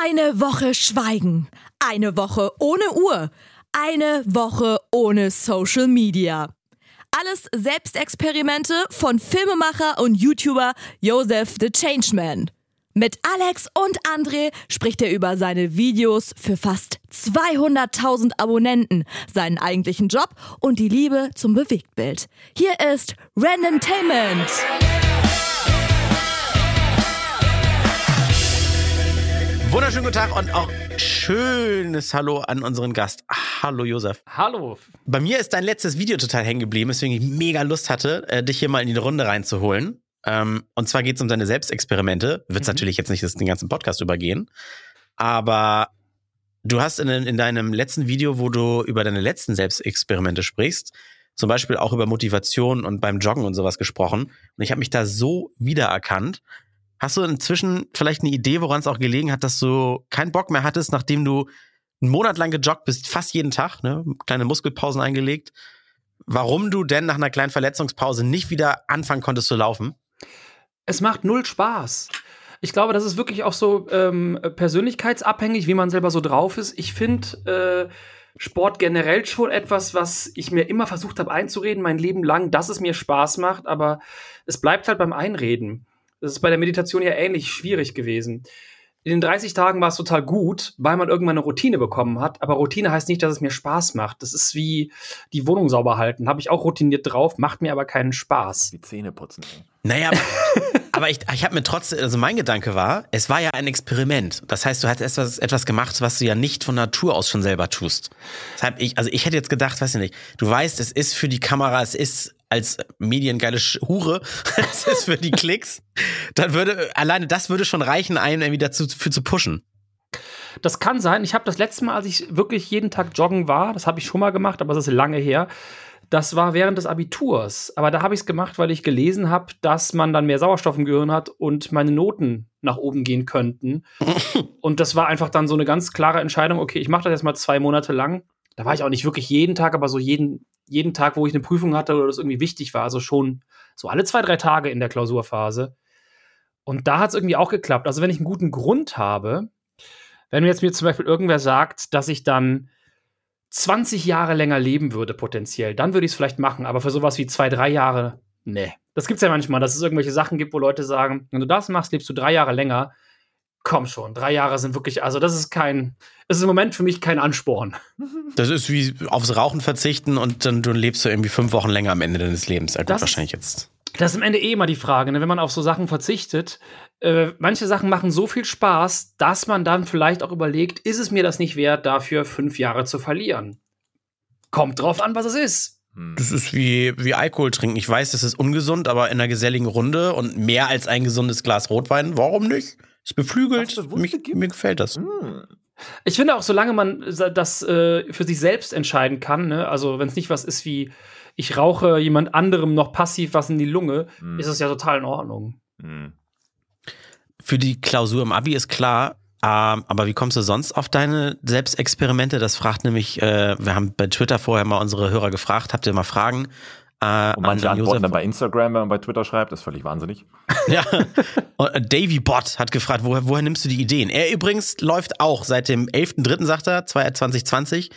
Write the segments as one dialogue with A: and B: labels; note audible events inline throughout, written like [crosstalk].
A: Eine Woche Schweigen. Eine Woche ohne Uhr. Eine Woche ohne Social Media. Alles Selbstexperimente von Filmemacher und YouTuber Joseph the Changeman. Mit Alex und André spricht er über seine Videos für fast 200.000 Abonnenten, seinen eigentlichen Job und die Liebe zum Bewegtbild. Hier ist Randomtainment.
B: Wunderschönen guten Tag und auch schönes Hallo an unseren Gast. Hallo Josef.
C: Hallo.
B: Bei mir ist dein letztes Video total hängen geblieben, weswegen ich mega Lust hatte, äh, dich hier mal in die Runde reinzuholen. Ähm, und zwar geht es um deine Selbstexperimente. Wird mhm. natürlich jetzt nicht den ganzen Podcast übergehen. Aber du hast in, in deinem letzten Video, wo du über deine letzten Selbstexperimente sprichst, zum Beispiel auch über Motivation und beim Joggen und sowas gesprochen. Und ich habe mich da so wiedererkannt. Hast du inzwischen vielleicht eine Idee, woran es auch gelegen hat, dass du keinen Bock mehr hattest, nachdem du einen Monat lang gejoggt bist, fast jeden Tag, ne? kleine Muskelpausen eingelegt, warum du denn nach einer kleinen Verletzungspause nicht wieder anfangen konntest zu laufen?
C: Es macht null Spaß. Ich glaube, das ist wirklich auch so ähm, persönlichkeitsabhängig, wie man selber so drauf ist. Ich finde äh, Sport generell schon etwas, was ich mir immer versucht habe einzureden, mein Leben lang, dass es mir Spaß macht, aber es bleibt halt beim Einreden. Das ist bei der Meditation ja ähnlich schwierig gewesen. In den 30 Tagen war es total gut, weil man irgendwann eine Routine bekommen hat. Aber Routine heißt nicht, dass es mir Spaß macht. Das ist wie die Wohnung sauber halten. Habe ich auch routiniert drauf, macht mir aber keinen Spaß.
D: Die Zähne putzen.
B: Naja, aber, [laughs] aber ich, ich habe mir trotzdem, also mein Gedanke war, es war ja ein Experiment. Das heißt, du hast etwas, etwas gemacht, was du ja nicht von Natur aus schon selber tust. Deshalb ich, also ich hätte jetzt gedacht, weiß ich nicht, du weißt, es ist für die Kamera, es ist als mediengeile Hure, [laughs] das ist für die Klicks, dann würde, alleine das würde schon reichen, einen irgendwie dazu für zu pushen.
C: Das kann sein. Ich habe das letzte Mal, als ich wirklich jeden Tag joggen war, das habe ich schon mal gemacht, aber das ist lange her. Das war während des Abiturs. Aber da habe ich es gemacht, weil ich gelesen habe, dass man dann mehr Sauerstoff im Gehirn hat und meine Noten nach oben gehen könnten. [laughs] und das war einfach dann so eine ganz klare Entscheidung. Okay, ich mache das jetzt mal zwei Monate lang. Da war ich auch nicht wirklich jeden Tag, aber so jeden jeden Tag, wo ich eine Prüfung hatte oder das irgendwie wichtig war, also schon so alle zwei, drei Tage in der Klausurphase. Und da hat es irgendwie auch geklappt. Also wenn ich einen guten Grund habe, wenn mir jetzt mir zum Beispiel irgendwer sagt, dass ich dann 20 Jahre länger leben würde, potenziell, dann würde ich es vielleicht machen. Aber für sowas wie zwei, drei Jahre, nee. Das gibt es ja manchmal, dass es irgendwelche Sachen gibt, wo Leute sagen, wenn du das machst, lebst du drei Jahre länger komm schon, drei Jahre sind wirklich, also das ist kein, das ist im Moment für mich kein Ansporn. [laughs]
B: Das ist wie aufs Rauchen verzichten und dann du lebst du irgendwie fünf Wochen länger am Ende deines Lebens. Ja, gut, das, wahrscheinlich jetzt.
C: Das ist am Ende eh immer die Frage, ne? wenn man auf so Sachen verzichtet. Äh, manche Sachen machen so viel Spaß, dass man dann vielleicht auch überlegt, ist es mir das nicht wert, dafür fünf Jahre zu verlieren? Kommt drauf an, was es ist.
B: Hm. Das ist wie, wie Alkohol trinken. Ich weiß, das ist ungesund, aber in einer geselligen Runde und mehr als ein gesundes Glas Rotwein, warum nicht? Ist beflügelt. Mich, mir gefällt das. Hm.
C: Ich finde auch, solange man das äh, für sich selbst entscheiden kann, ne? also wenn es nicht was ist wie, ich rauche jemand anderem noch passiv was in die Lunge, hm. ist es ja total in Ordnung. Hm.
B: Für die Klausur im Abi ist klar, ähm, aber wie kommst du sonst auf deine Selbstexperimente? Das fragt nämlich, äh, wir haben bei Twitter vorher mal unsere Hörer gefragt, habt ihr mal Fragen?
D: Äh, und manche antworten dann bei Instagram, wenn man bei Twitter schreibt, das ist völlig wahnsinnig. [laughs]
B: ja. Und äh, Davy Bot hat gefragt, woher, woher nimmst du die Ideen? Er übrigens läuft auch seit dem 11.3., sagt er, 2020.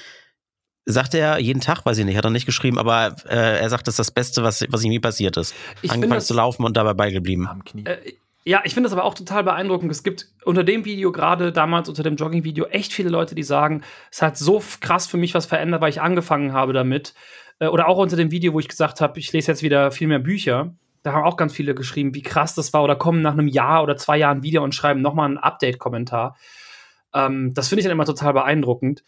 B: Sagt er jeden Tag, weiß ich nicht, hat er nicht geschrieben, aber äh, er sagt, das ist das Beste, was, was ihm nie passiert ist. Ich Angefangen zu laufen und dabei beigeblieben. Am Knie.
C: Äh, ja, ich finde das aber auch total beeindruckend. Es gibt unter dem Video, gerade damals unter dem Jogging-Video, echt viele Leute, die sagen, es hat so krass für mich was verändert, weil ich angefangen habe damit. Äh, oder auch unter dem Video, wo ich gesagt habe, ich lese jetzt wieder viel mehr Bücher. Da haben auch ganz viele geschrieben, wie krass das war oder kommen nach einem Jahr oder zwei Jahren wieder und schreiben nochmal einen Update-Kommentar. Ähm, das finde ich dann immer total beeindruckend.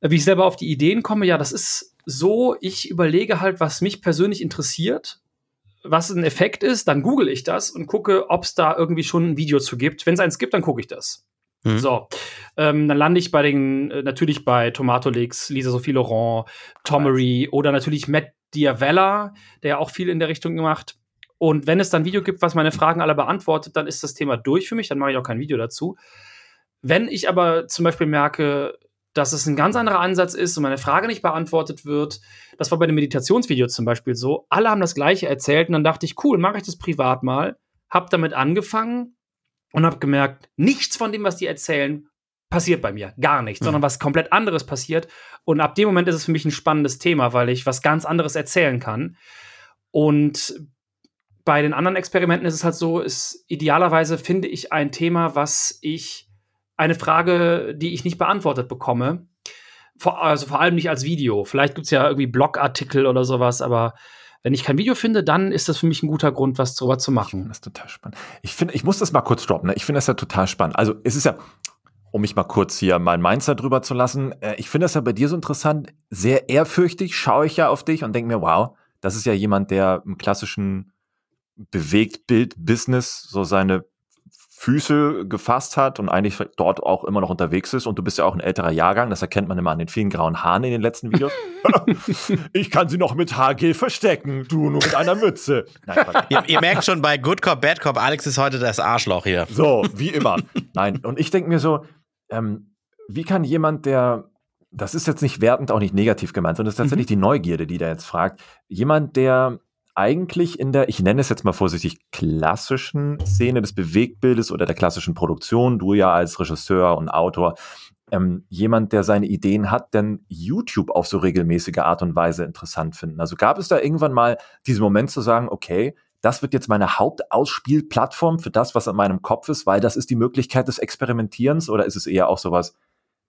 C: Äh, wie ich selber auf die Ideen komme, ja, das ist so, ich überlege halt, was mich persönlich interessiert, was ein Effekt ist, dann google ich das und gucke, ob es da irgendwie schon ein Video zu gibt. Wenn es eins gibt, dann gucke ich das. Mhm. So, ähm, dann lande ich bei den, äh, natürlich bei Tomato Leaks, Lisa Sophie Laurent, Tomery oder natürlich Matt Diavella, der ja auch viel in der Richtung gemacht. Und wenn es dann ein Video gibt, was meine Fragen alle beantwortet, dann ist das Thema durch für mich, dann mache ich auch kein Video dazu. Wenn ich aber zum Beispiel merke, dass es ein ganz anderer Ansatz ist und meine Frage nicht beantwortet wird, das war bei dem Meditationsvideo zum Beispiel so, alle haben das gleiche erzählt und dann dachte ich, cool, mache ich das privat mal, hab damit angefangen und habe gemerkt, nichts von dem, was die erzählen, passiert bei mir. Gar nichts, mhm. sondern was komplett anderes passiert. Und ab dem Moment ist es für mich ein spannendes Thema, weil ich was ganz anderes erzählen kann. Und bei den anderen Experimenten ist es halt so, ist idealerweise finde ich ein Thema, was ich eine Frage, die ich nicht beantwortet bekomme. Vor, also vor allem nicht als Video. Vielleicht gibt es ja irgendwie Blogartikel oder sowas, aber wenn ich kein Video finde, dann ist das für mich ein guter Grund, was darüber zu machen.
D: Das ist total spannend. Ich finde, ich muss das mal kurz droppen. Ne? Ich finde das ja total spannend. Also es ist ja, um mich mal kurz hier mein Mindset drüber zu lassen, äh, ich finde das ja bei dir so interessant. Sehr ehrfürchtig schaue ich ja auf dich und denke mir, wow, das ist ja jemand, der im klassischen Bewegtbild-Business so seine Füße gefasst hat und eigentlich dort auch immer noch unterwegs ist. Und du bist ja auch ein älterer Jahrgang, das erkennt man immer an den vielen grauen Haaren in den letzten Videos. [laughs] ich kann sie noch mit HG verstecken, du nur mit einer Mütze.
B: Nein, ihr, ihr, merkt schon bei Good Cop, Bad Cop, Alex ist heute das Arschloch hier.
D: So, wie immer. Nein, und ich denke mir so, ähm, wie kann jemand, der, das ist jetzt nicht wertend, auch nicht negativ gemeint, sondern das ist tatsächlich mhm. die Neugierde, die da jetzt fragt, jemand, der eigentlich in der, ich nenne es jetzt mal vorsichtig, klassischen Szene des Bewegtbildes oder der klassischen Produktion, du ja als Regisseur und Autor, ähm, jemand, der seine Ideen hat, denn YouTube auf so regelmäßige Art und Weise interessant finden. Also gab es da irgendwann mal diesen Moment zu sagen, okay, das wird jetzt meine Hauptausspielplattform für das, was in meinem Kopf ist, weil das ist die Möglichkeit des Experimentierens? Oder ist es eher auch sowas,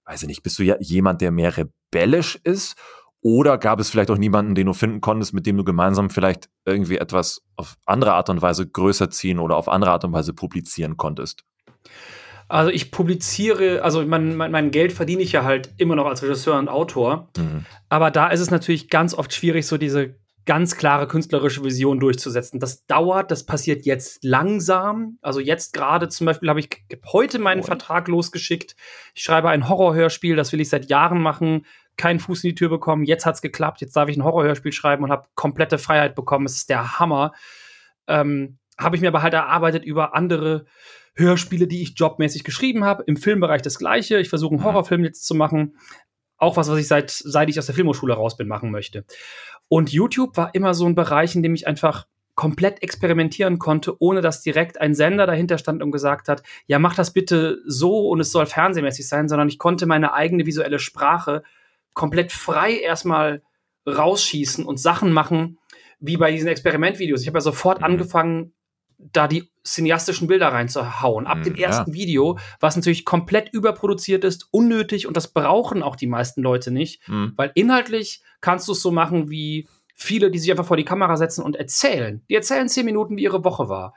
D: weiß ich nicht, bist du ja jemand, der mehr rebellisch ist oder gab es vielleicht auch niemanden, den du finden konntest, mit dem du gemeinsam vielleicht irgendwie etwas auf andere Art und Weise größer ziehen oder auf andere Art und Weise publizieren konntest?
C: Also ich publiziere, also mein, mein, mein Geld verdiene ich ja halt immer noch als Regisseur und Autor. Mhm. Aber da ist es natürlich ganz oft schwierig, so diese ganz klare künstlerische Vision durchzusetzen. Das dauert, das passiert jetzt langsam. Also jetzt gerade zum Beispiel habe ich heute meinen oh. Vertrag losgeschickt. Ich schreibe ein Horrorhörspiel, das will ich seit Jahren machen keinen Fuß in die Tür bekommen. Jetzt hat es geklappt. Jetzt darf ich ein Horrorhörspiel schreiben und habe komplette Freiheit bekommen. Es ist der Hammer. Ähm, habe ich mir aber halt erarbeitet über andere Hörspiele, die ich jobmäßig geschrieben habe. Im Filmbereich das Gleiche. Ich versuche einen mhm. Horrorfilm jetzt zu machen. Auch was, was ich seit, seit ich aus der Filmhochschule raus bin, machen möchte. Und YouTube war immer so ein Bereich, in dem ich einfach komplett experimentieren konnte, ohne dass direkt ein Sender dahinter stand und gesagt hat, ja, mach das bitte so und es soll fernsehmäßig sein, sondern ich konnte meine eigene visuelle Sprache komplett frei erstmal rausschießen und Sachen machen, wie bei diesen Experimentvideos. Ich habe ja sofort mhm. angefangen, da die cineastischen Bilder reinzuhauen. Ab mhm, dem ersten ja. Video, was natürlich komplett überproduziert ist, unnötig und das brauchen auch die meisten Leute nicht, mhm. weil inhaltlich kannst du es so machen wie viele, die sich einfach vor die Kamera setzen und erzählen. Die erzählen zehn Minuten, wie ihre Woche war.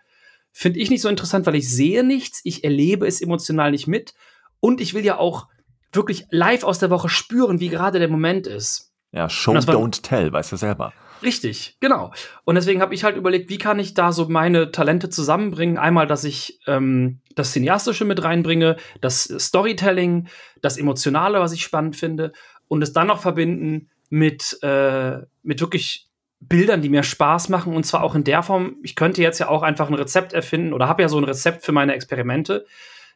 C: Finde ich nicht so interessant, weil ich sehe nichts, ich erlebe es emotional nicht mit und ich will ja auch wirklich live aus der Woche spüren, wie gerade der Moment ist.
D: Ja, Show, don't tell, weißt du selber.
C: Richtig, genau. Und deswegen habe ich halt überlegt, wie kann ich da so meine Talente zusammenbringen? Einmal, dass ich ähm, das Cineastische mit reinbringe, das Storytelling, das Emotionale, was ich spannend finde, und es dann noch verbinden mit, äh, mit wirklich Bildern, die mir Spaß machen. Und zwar auch in der Form, ich könnte jetzt ja auch einfach ein Rezept erfinden oder habe ja so ein Rezept für meine Experimente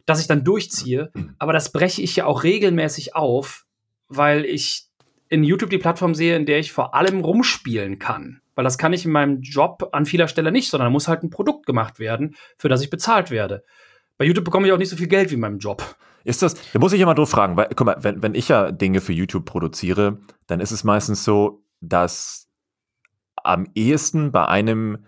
C: das ich dann durchziehe. Aber das breche ich ja auch regelmäßig auf, weil ich in YouTube die Plattform sehe, in der ich vor allem rumspielen kann. Weil das kann ich in meinem Job an vieler Stelle nicht, sondern da muss halt ein Produkt gemacht werden, für das ich bezahlt werde. Bei YouTube bekomme ich auch nicht so viel Geld wie in meinem Job.
D: Ist das, da muss ich immer doof fragen, weil, guck mal, wenn, wenn ich ja Dinge für YouTube produziere, dann ist es meistens so, dass am ehesten bei einem,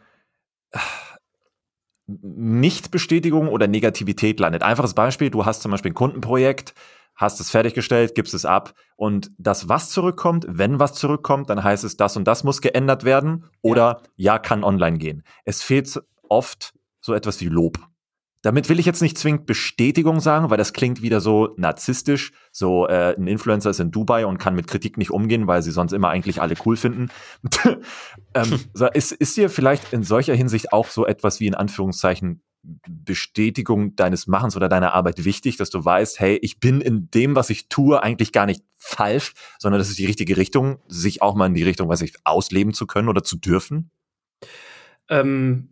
D: nicht-Bestätigung oder Negativität landet. Einfaches Beispiel, du hast zum Beispiel ein Kundenprojekt, hast es fertiggestellt, gibst es ab und das, was zurückkommt, wenn was zurückkommt, dann heißt es, das und das muss geändert werden oder ja, ja kann online gehen. Es fehlt oft so etwas wie Lob. Damit will ich jetzt nicht zwingend Bestätigung sagen, weil das klingt wieder so narzisstisch. So äh, ein Influencer ist in Dubai und kann mit Kritik nicht umgehen, weil sie sonst immer eigentlich alle cool finden. [laughs] ähm, ist, ist dir vielleicht in solcher Hinsicht auch so etwas wie in Anführungszeichen Bestätigung deines Machens oder deiner Arbeit wichtig, dass du weißt, hey, ich bin in dem, was ich tue, eigentlich gar nicht falsch, sondern das ist die richtige Richtung, sich auch mal in die Richtung, weiß ich, ausleben zu können oder zu dürfen?
C: Ähm,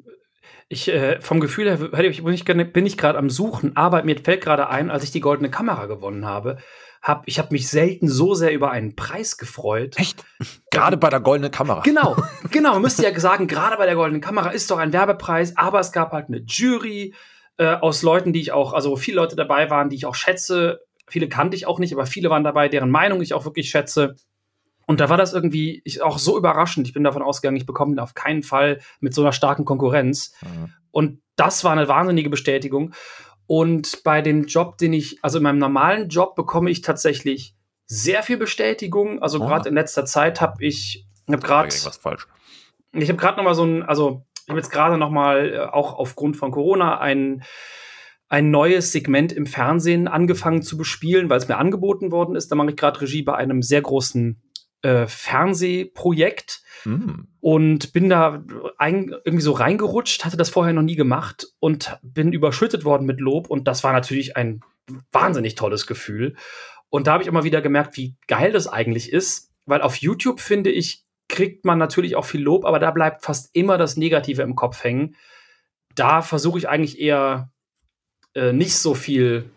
C: ich, äh, vom Gefühl her ich, bin ich gerade am Suchen, aber mir fällt gerade ein, als ich die goldene Kamera gewonnen habe, hab, ich habe mich selten so sehr über einen Preis gefreut.
D: Echt? Gerade bei der goldenen Kamera.
C: Genau, [laughs] genau. Man müsste ja sagen, gerade bei der goldenen Kamera ist doch ein Werbepreis, aber es gab halt eine Jury. äh, aus Leuten, die ich auch, also viele Leute dabei waren, die ich auch schätze. Viele kannte ich auch nicht, aber viele waren dabei, deren Meinung ich auch wirklich schätze. Und da war das irgendwie ich, auch so überraschend. Ich bin davon ausgegangen, ich bekomme ihn auf keinen Fall mit so einer starken Konkurrenz. Mhm. Und das war eine wahnsinnige Bestätigung. Und bei dem Job, den ich, also in meinem normalen Job bekomme ich tatsächlich sehr viel Bestätigung. Also oh. gerade in letzter Zeit habe ich, habe gerade,
D: was falsch.
C: Ich habe gerade noch mal so ein, also ich habe jetzt gerade noch mal äh, auch aufgrund von Corona ein ein neues Segment im Fernsehen angefangen zu bespielen, weil es mir angeboten worden ist. Da mache ich gerade Regie bei einem sehr großen äh, Fernsehprojekt mm. und bin da ein, irgendwie so reingerutscht, hatte das vorher noch nie gemacht und bin überschüttet worden mit Lob und das war natürlich ein wahnsinnig tolles Gefühl. Und da habe ich immer wieder gemerkt, wie geil das eigentlich ist, weil auf YouTube finde ich, kriegt man natürlich auch viel Lob, aber da bleibt fast immer das Negative im Kopf hängen. Da versuche ich eigentlich eher äh, nicht so viel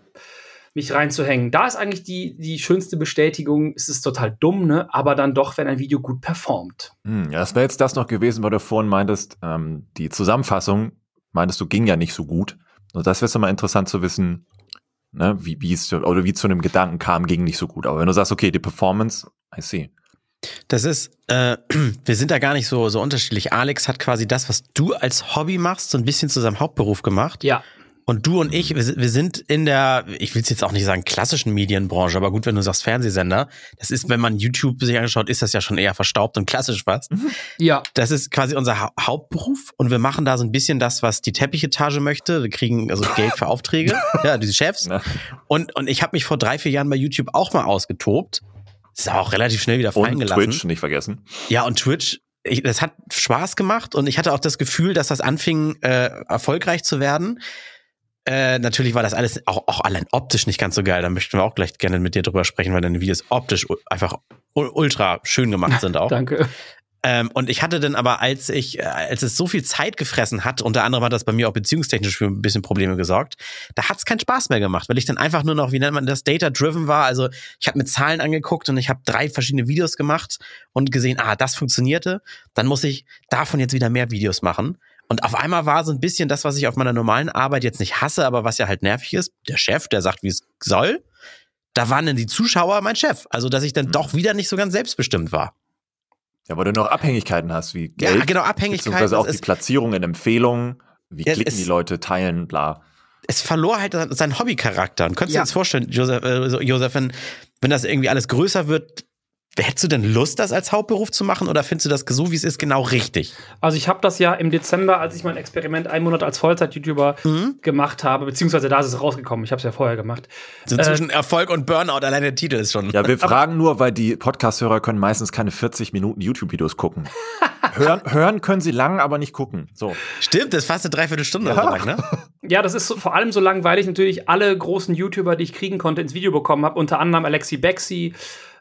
C: mich reinzuhängen. Da ist eigentlich die, die schönste Bestätigung, es ist total dumm, ne? aber dann doch, wenn ein Video gut performt.
D: Hm, ja, das wäre jetzt das noch gewesen, weil du vorhin meintest, ähm, die Zusammenfassung, meintest du, ging ja nicht so gut. Und das wäre mal interessant zu wissen, ne, wie, wie es oder wie zu einem Gedanken kam, ging nicht so gut. Aber wenn du sagst, okay, die Performance, I see.
B: Das ist, äh, [clears throat] wir sind da gar nicht so, so unterschiedlich. Alex hat quasi das, was du als Hobby machst, so ein bisschen zu seinem Hauptberuf gemacht.
C: Ja.
B: Und du und ich, wir sind in der, ich will es jetzt auch nicht sagen klassischen Medienbranche, aber gut, wenn du sagst Fernsehsender, das ist, wenn man YouTube sich angeschaut, ist das ja schon eher verstaubt und klassisch fast.
C: Mhm. Ja.
B: Das ist quasi unser ha Hauptberuf und wir machen da so ein bisschen das, was die Teppichetage möchte. Wir kriegen also Geld für Aufträge, [laughs] ja, diese Chefs. Und, und ich habe mich vor drei, vier Jahren bei YouTube auch mal ausgetobt. Ist auch relativ schnell wieder fallen
D: und
B: gelassen.
D: Twitch, nicht vergessen.
B: Ja, und Twitch ich, das hat Spaß gemacht und ich hatte auch das Gefühl, dass das anfing, äh, erfolgreich zu werden. Äh, natürlich war das alles auch, auch allein optisch nicht ganz so geil. Da möchten wir auch gleich gerne mit dir drüber sprechen, weil deine Videos optisch einfach ultra schön gemacht [laughs] sind auch.
C: Danke.
B: Ähm, und ich hatte dann aber, als ich, äh, als es so viel Zeit gefressen hat, unter anderem hat das bei mir auch beziehungstechnisch für ein bisschen Probleme gesorgt, da hat es keinen Spaß mehr gemacht, weil ich dann einfach nur noch, wie nennt man das, data-driven war. Also ich habe mir Zahlen angeguckt und ich habe drei verschiedene Videos gemacht und gesehen, ah, das funktionierte. Dann muss ich davon jetzt wieder mehr Videos machen. Und auf einmal war so ein bisschen das, was ich auf meiner normalen Arbeit jetzt nicht hasse, aber was ja halt nervig ist, der Chef, der sagt, wie es soll. Da waren dann die Zuschauer mein Chef. Also, dass ich dann mhm. doch wieder nicht so ganz selbstbestimmt war.
D: Ja, weil du noch Abhängigkeiten hast, wie Geld. Ja,
B: genau, Abhängigkeiten.
D: Beziehungsweise auch die Platzierungen, Empfehlungen, wie ja, klicken die Leute, teilen, bla.
B: Es verlor halt seinen Hobbycharakter. Und könntest ja. du dir jetzt vorstellen, Josef, äh, Josef wenn, wenn das irgendwie alles größer wird, Hättest du denn Lust, das als Hauptberuf zu machen oder findest du das so, wie es ist, genau richtig?
C: Also ich habe das ja im Dezember, als ich mein Experiment einen Monat als Vollzeit-YouTuber mhm. gemacht habe, beziehungsweise da ist es rausgekommen, ich habe es ja vorher gemacht.
B: So äh, zwischen Erfolg und Burnout, allein der Titel ist schon.
D: Ja, wir fragen nur, weil die Podcast-Hörer können meistens keine 40 Minuten YouTube-Videos gucken. [laughs] hören, hören können sie lang, aber nicht gucken. So.
B: Stimmt, das ist fast eine Dreiviertelstunde ja. lang, ne? [laughs]
C: Ja, das ist so, vor allem so lang, weil ich natürlich alle großen YouTuber, die ich kriegen konnte, ins Video bekommen habe, unter anderem Alexi Bexi,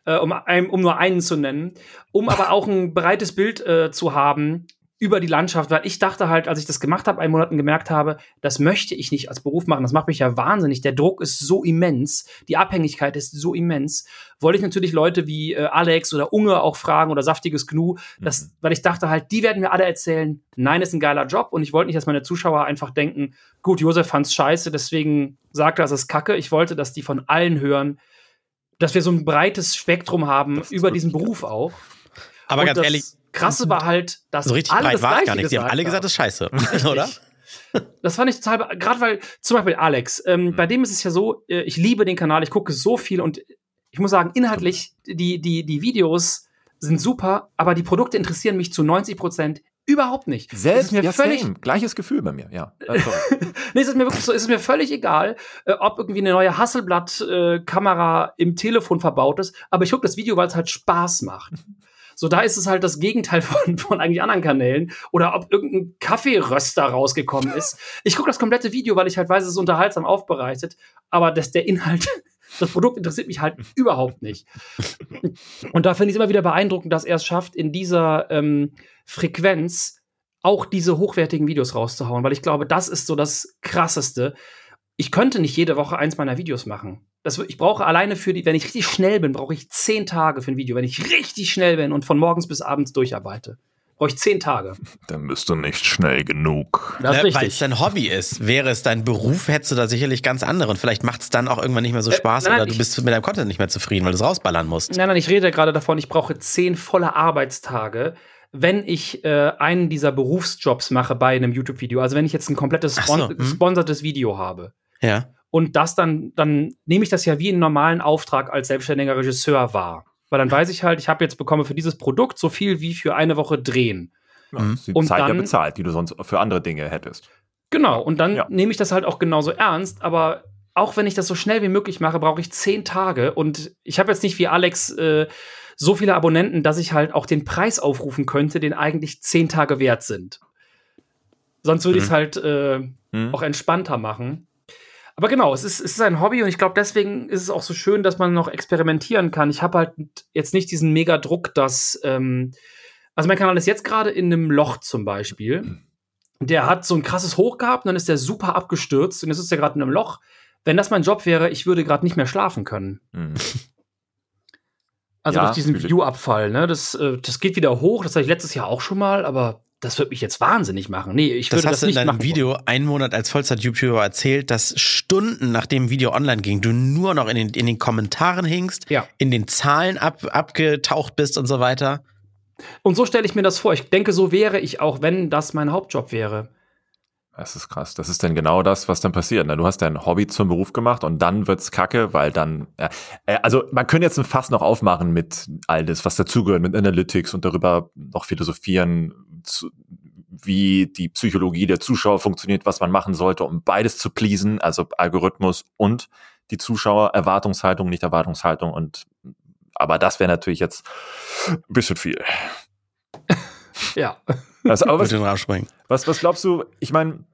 C: äh, um, ein, um nur einen zu nennen, um aber auch ein breites Bild äh, zu haben über die Landschaft, weil ich dachte halt, als ich das gemacht habe, einen Monaten gemerkt habe, das möchte ich nicht als Beruf machen. Das macht mich ja wahnsinnig. Der Druck ist so immens, die Abhängigkeit ist so immens. Wollte ich natürlich Leute wie äh, Alex oder Unge auch fragen oder saftiges Gnu, das, mhm. weil ich dachte halt, die werden mir alle erzählen, nein, ist ein geiler Job und ich wollte nicht, dass meine Zuschauer einfach denken, gut, Josef fand's scheiße, deswegen sagt er, es ist Kacke. Ich wollte, dass die von allen hören, dass wir so ein breites Spektrum haben über diesen Beruf auch.
B: Aber Und ganz ehrlich,
C: krasse war halt, dass
B: so richtig alle breit war es gar nicht. Sie haben alle gesagt, das ist scheiße, [laughs] [laughs] oder?
C: Das fand ich total, gerade weil zum Beispiel Alex, ähm, mhm. bei dem ist es ja so, äh, ich liebe den Kanal, ich gucke so viel und ich muss sagen, inhaltlich, die, die, die Videos sind super, aber die Produkte interessieren mich zu 90 Prozent Überhaupt nicht.
D: Selbst mir ja, völlig same. gleiches Gefühl bei mir, ja. [laughs]
C: Äh, nee, es ist mir wirklich so, es ist mir völlig egal, äh, ob irgendwie eine neue Hasselblatt-Kamera äh, im Telefon verbaut ist, aber ich gucke das Video, weil es halt Spaß macht. So, da ist es halt das Gegenteil von, von eigentlich anderen Kanälen. Oder ob irgendein Kaffeeröster rausgekommen ist. Ich gucke das komplette Video, weil ich halt weiß, es ist unterhaltsam aufbereitet. Aber das, der Inhalt, [laughs] das Produkt interessiert mich halt überhaupt nicht. Und da finde ich es immer wieder beeindruckend, dass er es schafft, in dieser ähm, Frequenz auch diese hochwertigen Videos rauszuhauen, weil ich glaube, das ist so das Krasseste. Ich könnte nicht jede Woche eins meiner Videos machen. Das, ich brauche alleine für die, wenn ich richtig schnell bin, brauche ich zehn Tage für ein Video, wenn ich richtig schnell bin und von morgens bis abends durcharbeite. Brauche ich zehn Tage.
D: Dann bist du nicht schnell genug.
C: Das ist
B: Weil es dein Hobby ist. Wäre es dein Beruf, hättest du da sicherlich ganz andere. Und vielleicht macht es dann auch irgendwann nicht mehr so
C: Äh,
B: Spaß
C: nein, nein,
B: oder du
C: ich-
B: bist mit deinem Content nicht mehr zufrieden, weil du es rausballern musst.
C: Nein, nein, ich rede gerade davon, ich brauche zehn volle Arbeitstage, wenn ich äh, einen dieser Berufsjobs mache bei einem YouTube-Video. Also wenn ich jetzt ein komplettes
B: Ach so,
C: spon
B: hm.
C: gesponsertes Video habe.
B: Ja.
C: Und das dann, dann nehme ich das ja wie einen normalen Auftrag als selbstständiger Regisseur wahr. Weil dann weiß ich halt, ich habe jetzt bekomme für dieses Produkt so viel wie für eine Woche drehen.
D: Ja,
B: Mhm.
D: das ist die
C: Und
D: Zeit ja
C: dann-
D: bezahlt, die du sonst für andere Dinge hättest.
C: Genau, und dann
D: Ja.
C: nehme ich das halt auch genauso ernst, aber auch wenn ich das so schnell wie möglich mache, brauche ich zehn Tage und ich habe jetzt nicht wie Alex äh, so viele Abonnenten, dass ich halt auch den Preis aufrufen könnte, den eigentlich zehn Tage wert sind. Sonst würde ich es
B: Mhm.
C: halt äh,
D: Hm?
C: auch entspannter machen. Aber genau, es ist, es ist ein Hobby und ich glaube, deswegen ist es auch so schön, dass man noch experimentieren kann. Ich habe halt jetzt nicht diesen mega Druck, dass, ähm, also mein Kanal ist jetzt gerade in einem Loch zum Beispiel. Der hat so ein krasses Hoch gehabt und dann ist der super abgestürzt und jetzt ist er gerade in einem Loch. Wenn das mein Job wäre, ich würde gerade nicht mehr schlafen können.
D: Hm.
C: Also
D: Ja,
C: durch diesen
D: fühle ich.
C: View-Abfall, ne? Das, äh, das geht wieder hoch. Das hatte ich letztes Jahr auch schon mal, aber das wird mich jetzt wahnsinnig machen. Nee, ich
B: Das
C: würde
B: hast
C: das
B: du in
C: nicht
B: deinem
C: machen.
B: Video einen Monat als Vollzeit-YouTuber erzählt, dass Stunden nachdem Video online ging, du nur noch in den, in den Kommentaren hingst,
C: Ja.
B: in den Zahlen ab, abgetaucht bist und so weiter.
C: Und so stelle ich mir das vor. Ich denke, so wäre ich auch, wenn das mein Hauptjob wäre.
D: Das ist krass. Das ist dann genau das, was dann passiert. Ne? Du hast dein Hobby zum Beruf gemacht und dann wird's kacke, weil dann, äh, also man könnte jetzt ein Fass noch aufmachen mit all das, was dazugehört, mit Analytics und darüber noch philosophieren, wie die Psychologie der Zuschauer funktioniert, was man machen sollte, um beides zu pleasen, also Algorithmus und die Zuschauer, Erwartungshaltung, nicht Erwartungshaltung und aber das wäre natürlich jetzt ein bisschen viel.
C: Ja.
D: Also, aber was,
B: den rausspringen.
D: was, was glaubst du? Ich meine,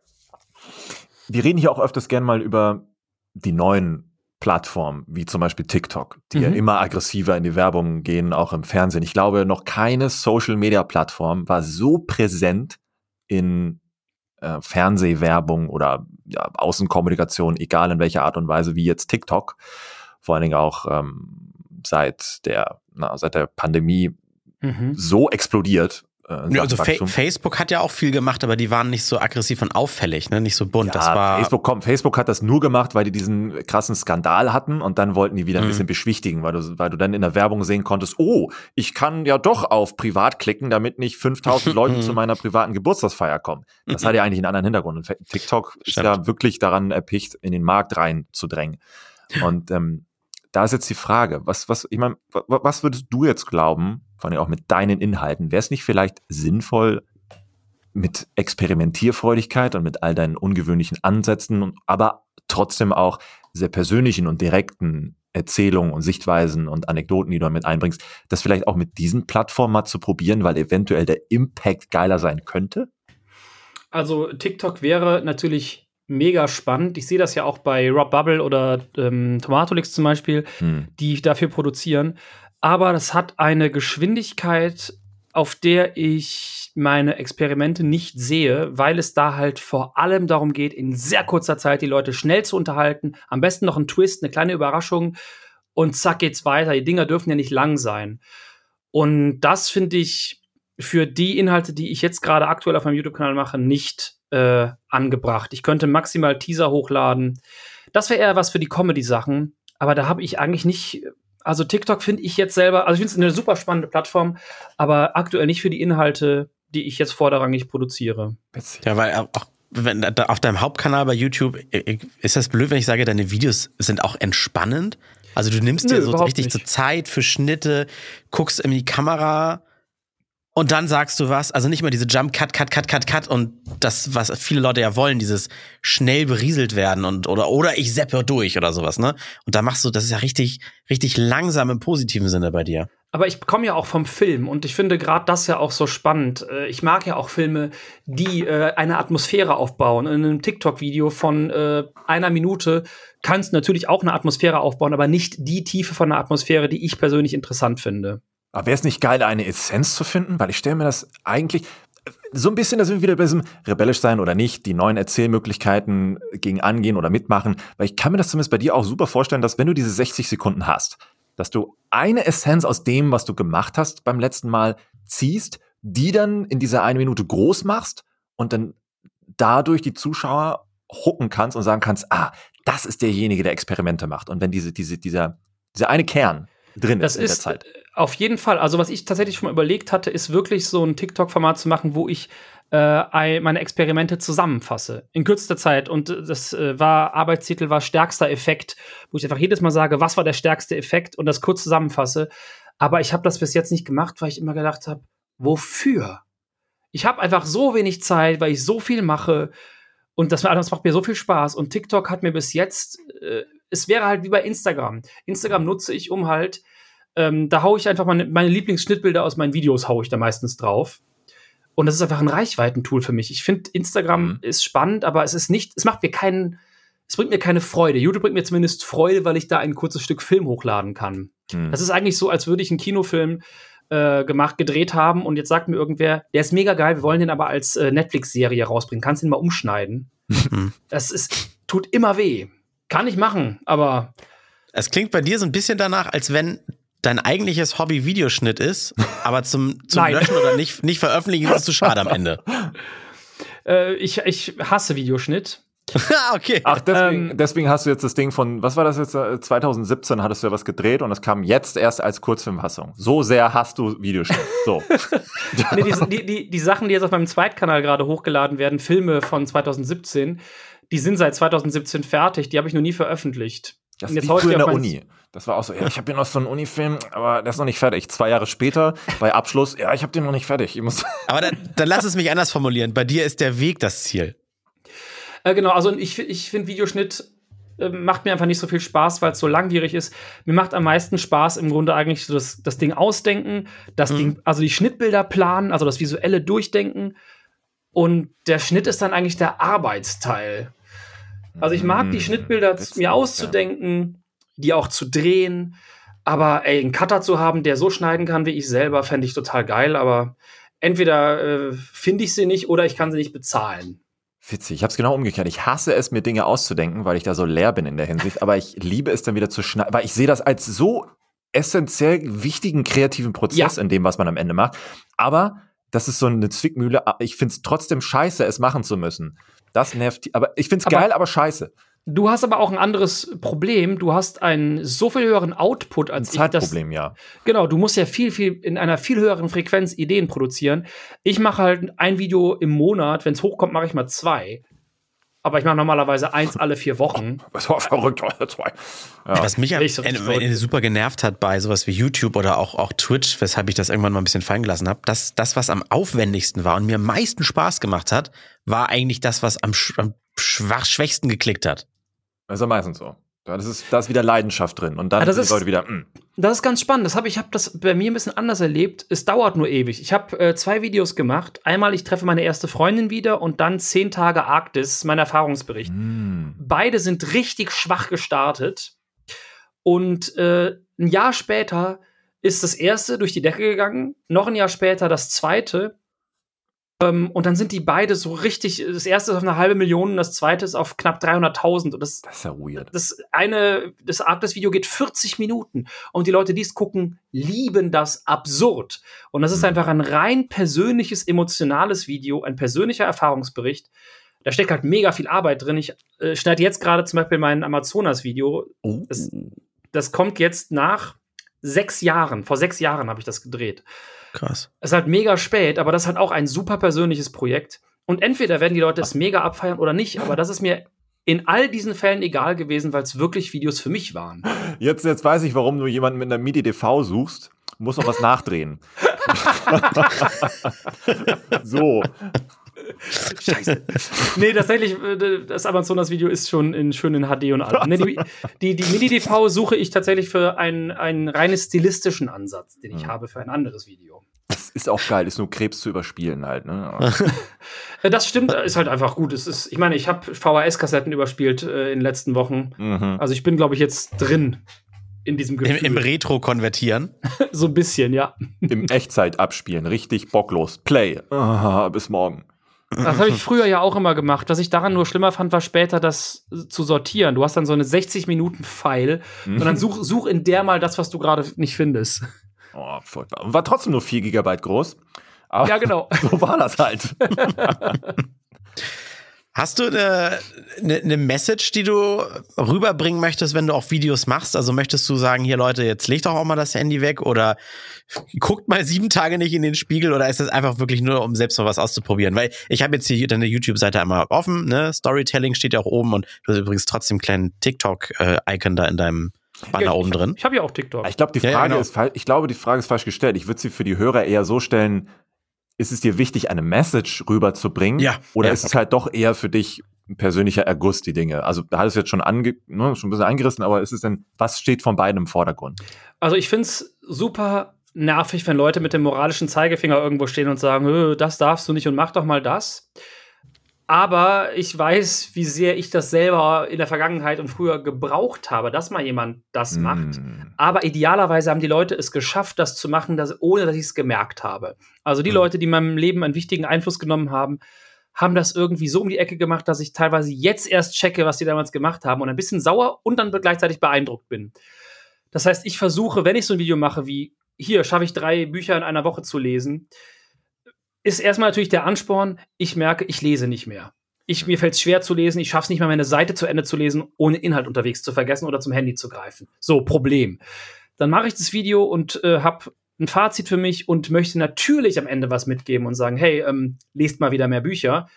D: wir reden hier auch öfters gern mal über die neuen Plattformen, wie zum Beispiel TikTok, die ja
C: Mhm.
D: immer aggressiver in die Werbung gehen, auch im Fernsehen. Ich glaube, noch keine Social-Media-Plattform war so präsent in äh, Fernsehwerbung oder ja, Außenkommunikation, egal in welcher Art und Weise, wie jetzt TikTok. Vor allen Dingen auch ähm, seit der, na, seit der Pandemie
C: Mhm.
D: so explodiert. Äh,
B: Ja, also Fa. Facebook hat ja auch viel gemacht, aber die waren nicht so aggressiv und auffällig, ne? nicht so bunt.
D: Ja,
B: das war
D: Facebook, komm, Facebook hat das nur gemacht, weil die diesen krassen Skandal hatten und dann wollten die wieder ein
B: Mhm.
D: bisschen beschwichtigen, weil du, weil du dann in der Werbung sehen konntest, oh, ich kann ja doch auf privat klicken, damit nicht 5000 [laughs] Leute zu meiner privaten Geburtstagsfeier kommen. Das hat ja eigentlich einen anderen Hintergrund. Und TikTok ist
B: Stimmt.
D: ja wirklich daran erpicht, in den Markt reinzudrängen. Und ähm, da ist jetzt die Frage, was, was, ich meine, wa- wa- was würdest du jetzt glauben, vor allem auch mit deinen Inhalten, wäre es nicht vielleicht sinnvoll, mit Experimentierfreudigkeit und mit all deinen ungewöhnlichen Ansätzen, aber trotzdem auch sehr persönlichen und direkten Erzählungen und Sichtweisen und Anekdoten, die du mit einbringst, das vielleicht auch mit diesen Plattformen mal zu probieren, weil eventuell der Impact geiler sein könnte?
C: Also TikTok wäre natürlich mega spannend. Ich sehe das ja auch bei Rob Bubble oder ähm, Tomatolix zum Beispiel,
D: Hm.
C: die dafür produzieren. Aber das hat eine Geschwindigkeit, auf der ich meine Experimente nicht sehe, weil es da halt vor allem darum geht, in sehr kurzer Zeit die Leute schnell zu unterhalten. Am besten noch ein Twist, eine kleine Überraschung und zack geht's weiter. Die Dinger dürfen ja nicht lang sein. Und das finde ich für die Inhalte, die ich jetzt gerade aktuell auf meinem YouTube-Kanal mache, nicht äh, angebracht. Ich könnte maximal Teaser hochladen. Das wäre eher was für die Comedy-Sachen. Aber da habe ich eigentlich nicht. Also TikTok finde ich jetzt selber, also ich finde es eine super spannende Plattform, aber aktuell nicht für die Inhalte, die ich jetzt vorderrangig produziere.
B: Ja, weil auch wenn auf deinem Hauptkanal bei YouTube ist das blöd, wenn ich sage, deine Videos sind auch entspannend. Also du nimmst
C: Nö,
B: dir so richtig
C: nicht.
B: zur Zeit für Schnitte, guckst in die Kamera und dann sagst du was. Also nicht mal diese Jump Cut, Cut, Cut, Cut, Cut und das, was viele Leute ja wollen, dieses schnell berieselt werden und oder oder ich seppe durch oder sowas, ne? Und da machst du, das ist ja richtig, richtig langsam im positiven Sinne bei dir.
C: Aber ich komme ja auch vom Film und ich finde gerade das ja auch so spannend. Äh, Ich mag ja auch Filme, die äh, eine Atmosphäre aufbauen. In einem TikTok-Video von äh, einer Minute kannst du natürlich auch eine Atmosphäre aufbauen, aber nicht die Tiefe von einer Atmosphäre, die ich persönlich interessant finde.
D: Aber wäre es nicht geil, eine Essenz zu finden? Weil ich stelle mir das eigentlich so ein bisschen, da sind wir wieder bei diesem rebellisch sein oder nicht, die neuen Erzählmöglichkeiten gegen angehen oder mitmachen. Weil ich kann mir das zumindest bei dir auch super vorstellen, dass wenn du diese 60 Sekunden hast, dass du eine Essenz aus dem, was du gemacht hast beim letzten Mal, ziehst, die dann in dieser eine Minute groß machst und dann dadurch die Zuschauer hucken kannst und sagen kannst, ah, das ist derjenige, der Experimente macht. Und wenn diese, diese, dieser, dieser eine Kern drin
C: das
D: ist in
C: ist
D: der Zeit.
C: äh, auf jeden Fall. Also, was ich tatsächlich schon mal überlegt hatte, ist wirklich so ein TikTok-Format zu machen, wo ich äh, ein- meine Experimente zusammenfasse. In kürzester Zeit. Und äh, das äh, war, Arbeitstitel war stärkster Effekt, wo ich einfach jedes Mal sage, was war der stärkste Effekt und das kurz zusammenfasse. Aber ich habe das bis jetzt nicht gemacht, weil ich immer gedacht habe, wofür? Ich habe einfach so wenig Zeit, weil ich so viel mache. Und das, das macht mir so viel Spaß. Und TikTok hat mir bis jetzt, äh, es wäre halt wie bei Instagram. Instagram nutze ich, um halt, ähm, da haue ich einfach meine, meine Lieblingsschnittbilder aus meinen Videos, haue ich da meistens drauf. Und das ist einfach ein Reichweitentool für mich. Ich finde, Instagram
D: Mhm.
C: ist spannend, aber es ist nicht, es macht mir keinen, es bringt mir keine Freude. YouTube bringt mir zumindest Freude, weil ich da ein kurzes Stück Film hochladen kann.
D: Hm.
C: Das ist eigentlich so, als würde ich einen Kinofilm äh, gemacht, gedreht haben und jetzt sagt mir irgendwer, der ist mega geil, wir wollen den aber als äh, Netflix-Serie rausbringen. Kannst du ihn mal umschneiden?
B: Mhm.
C: Das ist, tut immer weh. Kann ich machen, aber
B: Es klingt bei dir so ein bisschen danach, als wenn dein eigentliches Hobby Videoschnitt ist, aber zum, zum. Löschen oder nicht, nicht veröffentlichen ist es zu schade am Ende. [laughs]
C: äh, ich, ich hasse Videoschnitt.
B: Ah, [laughs] okay.
D: Ach, deswegen,
C: Ähm,
D: deswegen hast du jetzt das Ding von, was war das jetzt? äh, 2017 hattest du ja was gedreht und es kam jetzt erst als Kurzfilmfassung. So sehr hast du Videoschnitt. So. [laughs]
C: nee, die, die, die, die Sachen, die jetzt auf meinem Zweitkanal gerade hochgeladen werden, Filme von 2017, die sind seit 2017 fertig, die habe ich noch nie veröffentlicht.
D: Das ist wie in der Uni. Das war auch so, ja, ich habe hier noch so einen Unifilm, aber der ist noch nicht fertig. Zwei Jahre später, bei Abschluss, ja, ich habe den noch nicht fertig. Ich muss [laughs]
B: Aber dann, dann lass es mich anders formulieren. Bei dir ist der Weg das Ziel.
C: Äh, genau, also ich, ich finde Videoschnitt äh, macht mir einfach nicht so viel Spaß, weil es so langwierig ist. Mir macht am meisten Spaß im Grunde eigentlich so das, das Ding ausdenken, das
B: Mhm.
C: Ding, also die Schnittbilder planen, also das visuelle Durchdenken. Und der Schnitt ist dann eigentlich der Arbeitsteil. Also ich mag die
D: Mm,
C: Schnittbilder
D: witzig,
C: mir auszudenken, die auch zu drehen. Aber ey, einen Cutter zu haben, der so schneiden kann wie ich selber, fände ich total geil. Aber entweder äh, finde ich sie nicht oder ich kann sie nicht bezahlen.
D: Witzig, ich habe es genau umgekehrt. Ich hasse es, mir Dinge auszudenken, weil ich da so leer bin in der Hinsicht. Aber ich liebe es dann wieder zu schneiden, weil ich sehe das als so essentiell wichtigen kreativen Prozess
C: Ja.
D: in dem, was man am Ende macht. Aber das ist so eine Zwickmühle. Aber Ich finde es trotzdem scheiße, es machen zu müssen. Das nervt. Aber ich finde es geil, aber scheiße.
C: Du hast aber auch ein anderes Problem. Du hast einen so viel höheren Output
D: Ein
C: als ich. Das,
D: Zeitproblem, ja.
C: genau, du musst ja viel, viel in einer viel höheren Frequenz Ideen produzieren. Ich mache halt ein Video im Monat. Wenn es hochkommt, mache ich mal zwei. Aber ich mache normalerweise eins alle vier Wochen. [laughs]
D: Das war verrückt. Zwei. Ja.
B: Was mich Ende super genervt hat bei sowas wie YouTube oder auch, auch Twitch, weshalb ich das irgendwann mal ein bisschen fallen gelassen habe, dass das, was am aufwendigsten war und mir am meisten Spaß gemacht hat, war eigentlich das, was am, sch am schwach, schwächsten geklickt hat.
D: Das ist ja meistens so. Da ist, da ist wieder Leidenschaft drin. Und dann
C: Ah, das
D: sind
C: ist-
D: Leute wieder, mm.
C: Das ist ganz spannend. Das habe ich habe das bei mir ein bisschen anders erlebt. Es dauert nur ewig. Ich habe äh, zwei Videos gemacht. Einmal ich treffe meine erste Freundin wieder und dann zehn Tage Arktis, mein Erfahrungsbericht.
D: Mm.
C: Beide sind richtig schwach gestartet. Und äh, ein Jahr später ist das erste durch die Decke gegangen. Noch ein Jahr später das zweite. Ähm, und dann sind die beide so richtig. Das erste ist auf eine halbe Million und das zweite ist auf knapp 300.000. Und das,
D: Das ist ja weird.
C: das eine, das Arktis-Video geht 40 Minuten. Und die Leute, die es gucken, lieben das absurd. Und das ist
D: Mhm.
C: einfach ein rein persönliches, emotionales Video, ein persönlicher Erfahrungsbericht. Da steckt halt mega viel Arbeit drin. Ich äh, schneide jetzt gerade zum Beispiel mein Amazonas-Video.
D: Oh.
C: Das- Das kommt jetzt nach sechs Jahren. Vor sechs Jahren habe ich das gedreht.
B: Krass.
C: Es ist halt mega spät, aber das ist halt auch ein super persönliches Projekt. Und entweder werden die Leute es mega abfeiern oder nicht, aber das ist mir in all diesen Fällen egal gewesen, weil es wirklich Videos für mich waren.
D: Jetzt, jetzt weiß ich, warum du jemanden mit einer MIDI-DV suchst. Muss noch was nachdrehen. [laughs] so. [laughs]
C: Scheiße. nee, tatsächlich, äh, das Amazonas-Video ist schon in, schön in HD und allem. Nee, die, die, die MIDI-DV suche ich tatsächlich für einen, einen reines stilistischen Ansatz, den ich
D: Mhm.
C: habe für ein anderes Video.
D: Das ist auch geil, ist nur Krebs zu überspielen halt. Ne? [laughs]
C: Das stimmt, ist halt einfach gut. Es ist, ich meine, ich habe VHS-Kassetten überspielt äh, in den letzten Wochen.
D: mhm.
C: Also ich bin, glaube ich, jetzt drin in diesem
B: Im,
C: Gefühl.
B: Im Retro konvertieren. [laughs]
C: so ein bisschen, ja.
D: Im Echtzeit abspielen, richtig bocklos. Play. Ah, bis morgen.
C: Das habe ich früher ja auch immer gemacht. Was ich daran nur schlimmer fand, war später das zu sortieren. Du hast dann so eine 60-Minuten-File und dann such, such in der mal das, was du gerade nicht findest.
D: Oh, furchtbar. Und war trotzdem nur 4 Gigabyte groß. Aber
C: Ja, genau. [laughs]
D: so war das halt. [laughs]
B: Hast du eine, eine, eine Message, die du rüberbringen möchtest, wenn du auch Videos machst? Also möchtest du sagen, hier Leute, jetzt legt doch auch mal das Handy weg oder guckt mal sieben Tage nicht in den Spiegel oder ist das einfach wirklich nur, um selbst mal was auszuprobieren? Weil ich habe jetzt hier deine YouTube-Seite einmal offen, ne? Storytelling steht ja auch oben und du hast übrigens trotzdem einen kleinen TikTok-Icon da in deinem Banner
C: Ja, ich,
B: oben drin.
C: Ich habe ja auch TikTok.
D: Ich glaube, die
B: Ja, ja,
D: Frage
B: genau.
D: ist falsch. Ich glaube, die Frage ist falsch gestellt. Ich würde sie für die Hörer eher so stellen: Ist es dir wichtig, eine Message rüberzubringen?
B: Ja.
D: Oder
B: Ja.
D: ist es halt doch eher für dich ein persönlicher Erguss, die Dinge? Also, da hat es jetzt schon, ange ne, schon ein bisschen eingerissen, aber ist es denn, was steht von beiden im Vordergrund?
C: Also ich finde es super nervig, wenn Leute mit dem moralischen Zeigefinger irgendwo stehen und sagen, "Äh, das darfst du nicht und mach doch mal das. Aber ich weiß, wie sehr ich das selber in der Vergangenheit und früher gebraucht habe, dass mal jemand das macht.
D: Mm.
C: Aber idealerweise haben die Leute es geschafft, das zu machen, dass, ohne dass ich es gemerkt habe. Also die
B: Mhm.
C: Leute, die in meinem Leben einen wichtigen Einfluss genommen haben, haben das irgendwie so um die Ecke gemacht, dass ich teilweise jetzt erst checke, was die damals gemacht haben und ein bisschen sauer und dann gleichzeitig beeindruckt bin. Das heißt, ich versuche, wenn ich so ein Video mache wie hier schaffe ich drei Bücher in einer Woche zu lesen, ist erstmal natürlich der Ansporn, ich merke, ich lese nicht mehr. Ich, mir fällt es schwer zu lesen, ich schaffe es nicht mal, meine Seite zu Ende zu lesen, ohne Inhalt unterwegs zu vergessen oder zum Handy zu greifen. So, Problem. Dann mache ich das Video und äh, habe ein Fazit für mich und möchte natürlich am Ende was mitgeben und sagen, hey, ähm, lest mal wieder mehr Bücher.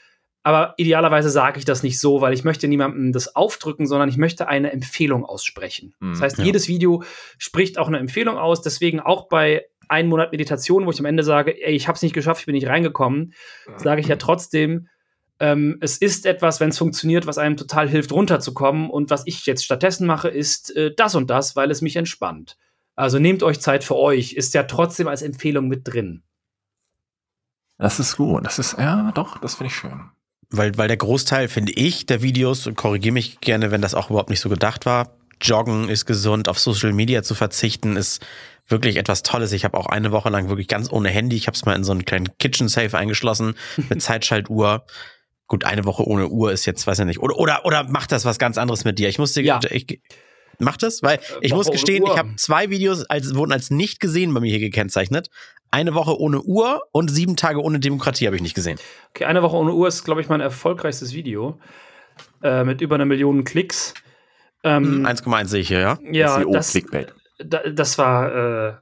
C: Aber idealerweise sage ich das nicht so, weil ich möchte niemandem das aufdrücken, sondern ich möchte eine Empfehlung aussprechen.
D: Mhm,
C: das heißt,
B: ja.
C: jedes Video spricht auch eine Empfehlung aus. Deswegen auch bei einem Monat Meditation, wo ich am Ende sage, ey, ich habe es nicht geschafft, ich bin nicht reingekommen, sage ich ja trotzdem, ähm, es ist etwas, wenn es funktioniert, was einem total hilft, runterzukommen. Und was ich jetzt stattdessen mache, ist äh, das und das, weil es mich entspannt. Also nehmt euch Zeit für euch, ist ja trotzdem als Empfehlung mit drin.
D: Das ist gut. Das ist, ja, doch, das finde ich schön.
B: Weil, weil der Großteil, finde ich, der Videos, und korrigiere mich gerne, wenn das auch überhaupt nicht so gedacht war, Joggen ist gesund, auf Social Media zu verzichten, ist wirklich etwas Tolles. Ich habe auch eine Woche lang wirklich ganz ohne Handy. Ich habe es mal in so einen kleinen Kitchen Safe eingeschlossen mit [laughs] Zeitschaltuhr. Gut, eine Woche ohne Uhr ist jetzt, weiß ich nicht. Oder, oder, oder macht das was ganz anderes mit dir? Ich musste,
C: Ja.
B: ich, macht das? Weil ich
C: Woche
B: muss gestehen, ich habe zwei Videos, als, wurden als nicht gesehen bei mir hier gekennzeichnet. Eine Woche ohne Uhr und sieben Tage ohne Demokratie habe ich nicht gesehen.
C: Okay, eine Woche ohne Uhr ist, glaube ich, mein erfolgreichstes Video. Äh, mit über einer Million Klicks. Ähm,
B: 1,1 sehe ich hier, ja.
C: ja, das,
D: Clickbait.
C: Da, das war äh,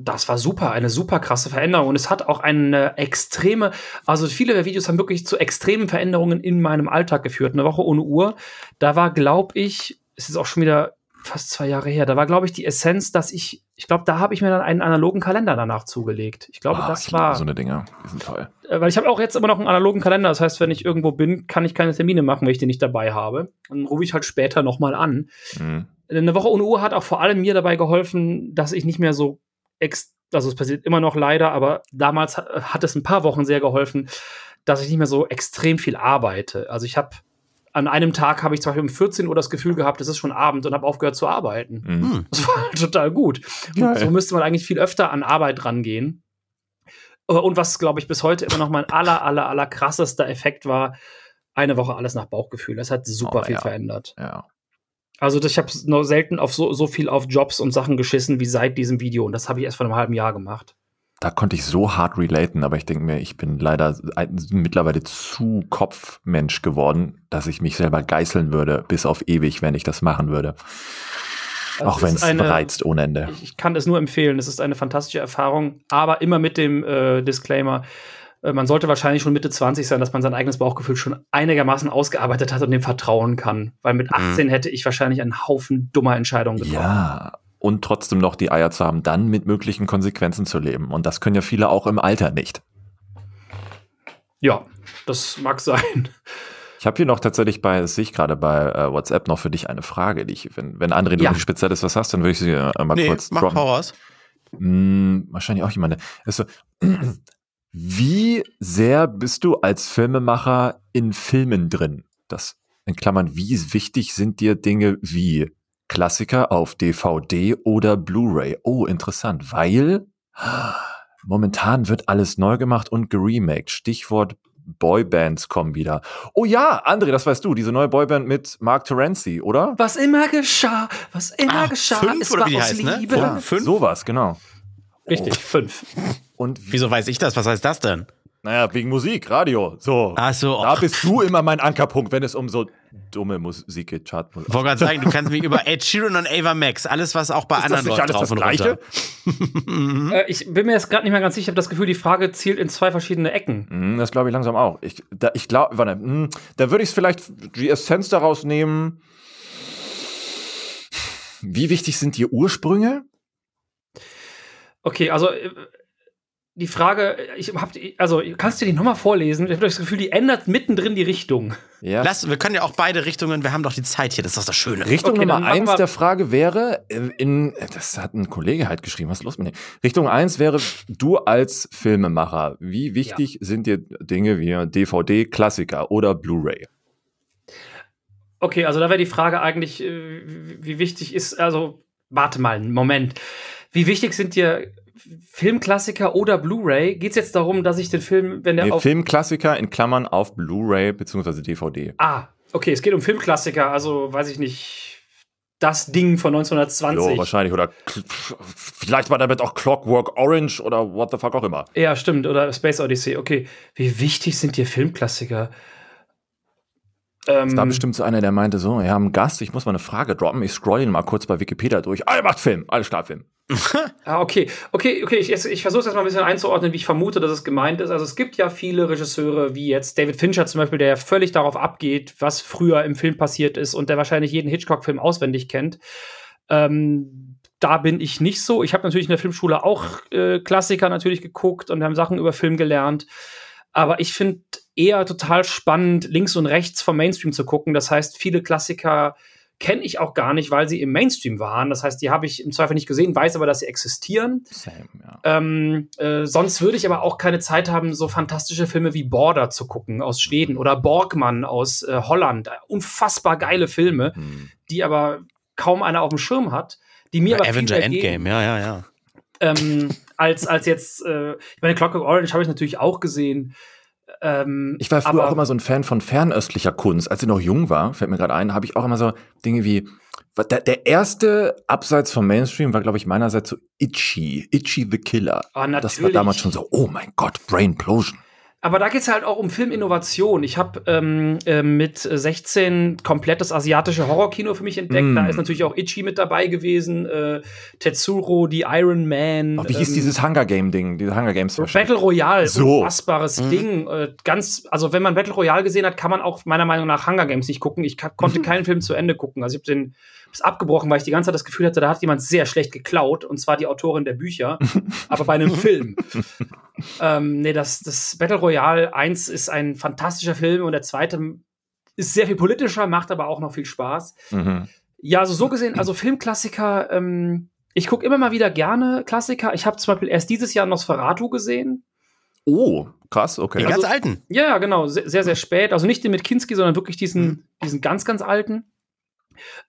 C: das war super, eine super krasse Veränderung und es hat auch eine extreme, also viele der Videos haben wirklich zu extremen Veränderungen in meinem Alltag geführt. Eine Woche ohne Uhr, da war, glaube ich, es ist auch schon wieder fast zwei Jahre her, da war, glaube ich, die Essenz, dass ich, ich glaube, da habe ich mir dann einen analogen Kalender danach zugelegt. Ich glaube,
D: Ah,
C: das
D: ich
C: war,
D: so eine Dinger. Die sind toll.
C: äh, weil ich habe auch jetzt immer noch einen analogen Kalender. Das heißt, wenn ich irgendwo bin, kann ich keine Termine machen, wenn ich den nicht dabei habe. Dann rufe ich halt später nochmal an.
D: Mhm.
C: Eine Woche ohne Uhr hat auch vor allem mir dabei geholfen, dass ich nicht mehr so ex also es passiert immer noch leider, aber damals hat, hat es ein paar Wochen sehr geholfen, dass ich nicht mehr so extrem viel arbeite. Also ich habe an einem Tag habe ich zum Beispiel um 14 Uhr das Gefühl gehabt, es ist schon Abend und habe aufgehört zu arbeiten.
D: Mhm.
B: Hm.
C: Das war halt total gut.
D: Geil.
C: So müsste man eigentlich viel öfter an Arbeit rangehen. Äh, Und was, glaube ich, bis heute immer noch mein aller, aller, aller krassester Effekt war, eine Woche alles nach Bauchgefühl. Das hat super
D: Oh,
C: viel
D: ja.
C: verändert.
D: Ja.
C: Also ich habe noch selten auf so, so viel auf Jobs und Sachen geschissen wie seit diesem Video. Und das habe ich erst vor einem halben Jahr gemacht.
D: Da konnte ich so hart relaten, aber ich denke mir, ich bin leider mittlerweile zu Kopfmensch geworden, dass ich mich selber geißeln würde, bis auf ewig, wenn ich das machen würde.
C: Also
D: Auch wenn es reizt ohne Ende.
C: Ich, kann es nur empfehlen. Es ist eine fantastische Erfahrung, aber immer mit dem äh, Disclaimer. Äh, Man sollte wahrscheinlich schon Mitte 20 sein, dass man sein eigenes Bauchgefühl schon einigermaßen ausgearbeitet hat und dem vertrauen kann. Weil mit 18 hätte ich wahrscheinlich einen Haufen dummer Entscheidungen getroffen.
D: Ja. Und trotzdem noch die Eier zu haben, dann mit möglichen Konsequenzen zu leben. Und das können ja viele auch im Alter nicht.
C: Ja, das mag sein.
D: Ich habe hier noch tatsächlich bei, das sehe ich gerade bei äh, WhatsApp noch für dich eine Frage, die ich, wenn, wenn André, du
C: Ja.
D: wirklich Spezielles was hast, dann würde ich sie äh, mal
B: Nee,
D: kurz
B: mach
D: droppen.
B: voraus.
D: Hm, wahrscheinlich auch jemand. Ist so, wie sehr bist du als Filmemacher in Filmen drin? Das in Klammern, wie wichtig sind dir Dinge wie Klassiker auf DVD oder Blu-ray? Oh, interessant, weil momentan wird alles neu gemacht und geremaked. Stichwort Boybands kommen wieder. Oh ja, André, das weißt du, diese neue Boyband mit Mark Terenzi, oder?
C: Was immer geschah, was immer
B: Ah,
C: geschah,
B: fünf
C: es war aus
B: heißt, ne?
C: Liebe.
B: Fünf?
D: Ja,
B: fünf?
D: sowas, genau.
C: Richtig, fünf.
D: Und [laughs]
B: Wieso weiß ich das? Was heißt das denn?
D: naja, wegen Musik, Radio. So.
B: Ach so,
D: Da
B: ach.
D: bist du immer mein Ankerpunkt, wenn es um so dumme Musik geht, Chartmusik.
B: Ich wollte gerade sagen, du kannst mich über Ed Sheeran und Ava Max, alles, was auch bei
D: Ist
B: anderen läuft, drauf
D: das
B: und
D: Gleiche?
B: runter. [laughs]
C: Äh, ich bin mir jetzt gerade nicht mehr ganz sicher. Ich habe das Gefühl, die Frage zielt in zwei verschiedene Ecken.
D: Hm, Das glaube ich langsam auch. Ich, da, ich glaube, warte, hm, da würde ich es vielleicht die Essenz daraus nehmen. Wie wichtig sind die Ursprünge?
C: Okay, also äh, die Frage, ich hab, die- also kannst du die nochmal vorlesen? Ich habe das Gefühl, die ändert mittendrin die Richtung.
D: Ja.
B: Lass, wir können ja auch beide Richtungen, wir haben doch die Zeit hier, das ist doch das Schöne.
D: Richtung
C: Okay,
D: Nummer eins der Frage wäre, äh, in, das hat ein Kollege halt geschrieben, was ist los mit dem? Richtung eins wäre, du als Filmemacher, wie wichtig sind dir Dinge wie DVD, Klassiker oder Blu-ray?
C: Okay, also da wäre die Frage eigentlich, äh, wie wie wichtig ist, also warte mal, einen Moment. Wie wichtig sind dir Filmklassiker oder Blu-ray? Geht es jetzt darum, dass ich den Film, wenn der
D: Nee,
C: auf.
D: Filmklassiker in Klammern auf Blu-ray bzw. DVD.
C: Ah, okay, es geht um Filmklassiker, also weiß ich nicht, das Ding von
D: So,
C: 1920.
D: wahrscheinlich. Oder vielleicht war damit auch Clockwork Orange oder what the fuck auch immer.
C: ja, stimmt, oder Space Odyssey, okay. Wie wichtig sind dir Filmklassiker? Ähm,
D: Das war bestimmt so einer, der meinte so, wir haben einen Gast, ich muss mal eine Frage droppen, ich scroll ihn mal kurz bei Wikipedia durch. Er macht Film, alles klar, Film. [laughs]
C: Ah, okay. Okay, okay, ich, ich versuche es jetzt mal ein bisschen einzuordnen, wie ich vermute, dass es gemeint ist. Also es gibt ja viele Regisseure, wie jetzt David Fincher zum Beispiel, der völlig darauf abgeht, was früher im Film passiert ist und der wahrscheinlich jeden Hitchcock-Film auswendig kennt. Ähm, da bin ich nicht so. Ich habe natürlich in der Filmschule auch äh, Klassiker natürlich geguckt und haben Sachen über Film gelernt. Aber ich finde eher total spannend, links und rechts vom Mainstream zu gucken. Das heißt, viele Klassiker kenne ich auch gar nicht, weil sie im Mainstream waren. Das heißt, die habe ich im Zweifel nicht gesehen, weiß aber, dass sie existieren.
D: Same, ja.
C: Ähm, äh, sonst würde ich aber auch keine Zeit haben, so fantastische Filme wie Border zu gucken aus Schweden oder Borgmann aus äh, Holland. Unfassbar geile Filme,
D: Hm.
C: die aber kaum einer auf dem Schirm hat. Die mir aber
B: Avenger
C: geben
B: Endgame, ja, ja, ja.
C: ähm, als, als jetzt, äh, ich meine, Clockwork Orange habe ich natürlich auch gesehen. Ähm,
D: Ich war früher
C: aber-
D: auch immer so ein Fan von fernöstlicher Kunst. Als ich noch jung war, fällt mir gerade ein, habe ich auch immer so Dinge wie. Der, der erste Abseits vom Mainstream war, glaube ich, meinerseits so Itchy. Itchy the Killer.
C: Ah,
D: Das war damals schon so, oh mein Gott, Brainplosion.
C: Aber da geht es halt auch um Filminnovation. Ich habe ähm, äh, mit 16 komplett das asiatische Horrorkino für mich entdeckt.
D: Mm.
C: Da ist natürlich auch Ichi mit dabei gewesen, äh, Tetsuro, die Iron Man.
D: Oh, wie hieß
C: ähm,
D: dieses Hunger Game Ding, diese Hunger Games?
C: Battle Royale,
D: So.
C: unfassbares
B: Mhm.
C: Ding. Äh, ganz, also wenn man Battle Royale gesehen hat, kann man auch meiner Meinung nach Hunger Games nicht gucken. Ich konnte keinen Film zu Ende gucken. Also ich habe den hab's abgebrochen, weil ich die ganze Zeit das Gefühl hatte, da hat jemand sehr schlecht geklaut, und zwar die Autorin der Bücher, [laughs] aber bei einem Film. ähm, nee, das, das Battle Royale 1 ist ein fantastischer Film und der zweite ist sehr viel politischer, macht aber auch noch viel Spaß.
D: Mhm.
C: Ja, also so gesehen, also Filmklassiker, ähm, ich gucke immer mal wieder gerne Klassiker. Ich habe zum Beispiel erst dieses Jahr Nosferatu gesehen.
D: Oh, krass, okay.
B: Die
C: Also-
B: ganz alten.
C: Ja, ja, genau, sehr, sehr, sehr spät. Also nicht den mit Kinski, sondern wirklich diesen,
B: Mhm.
C: diesen ganz, ganz alten.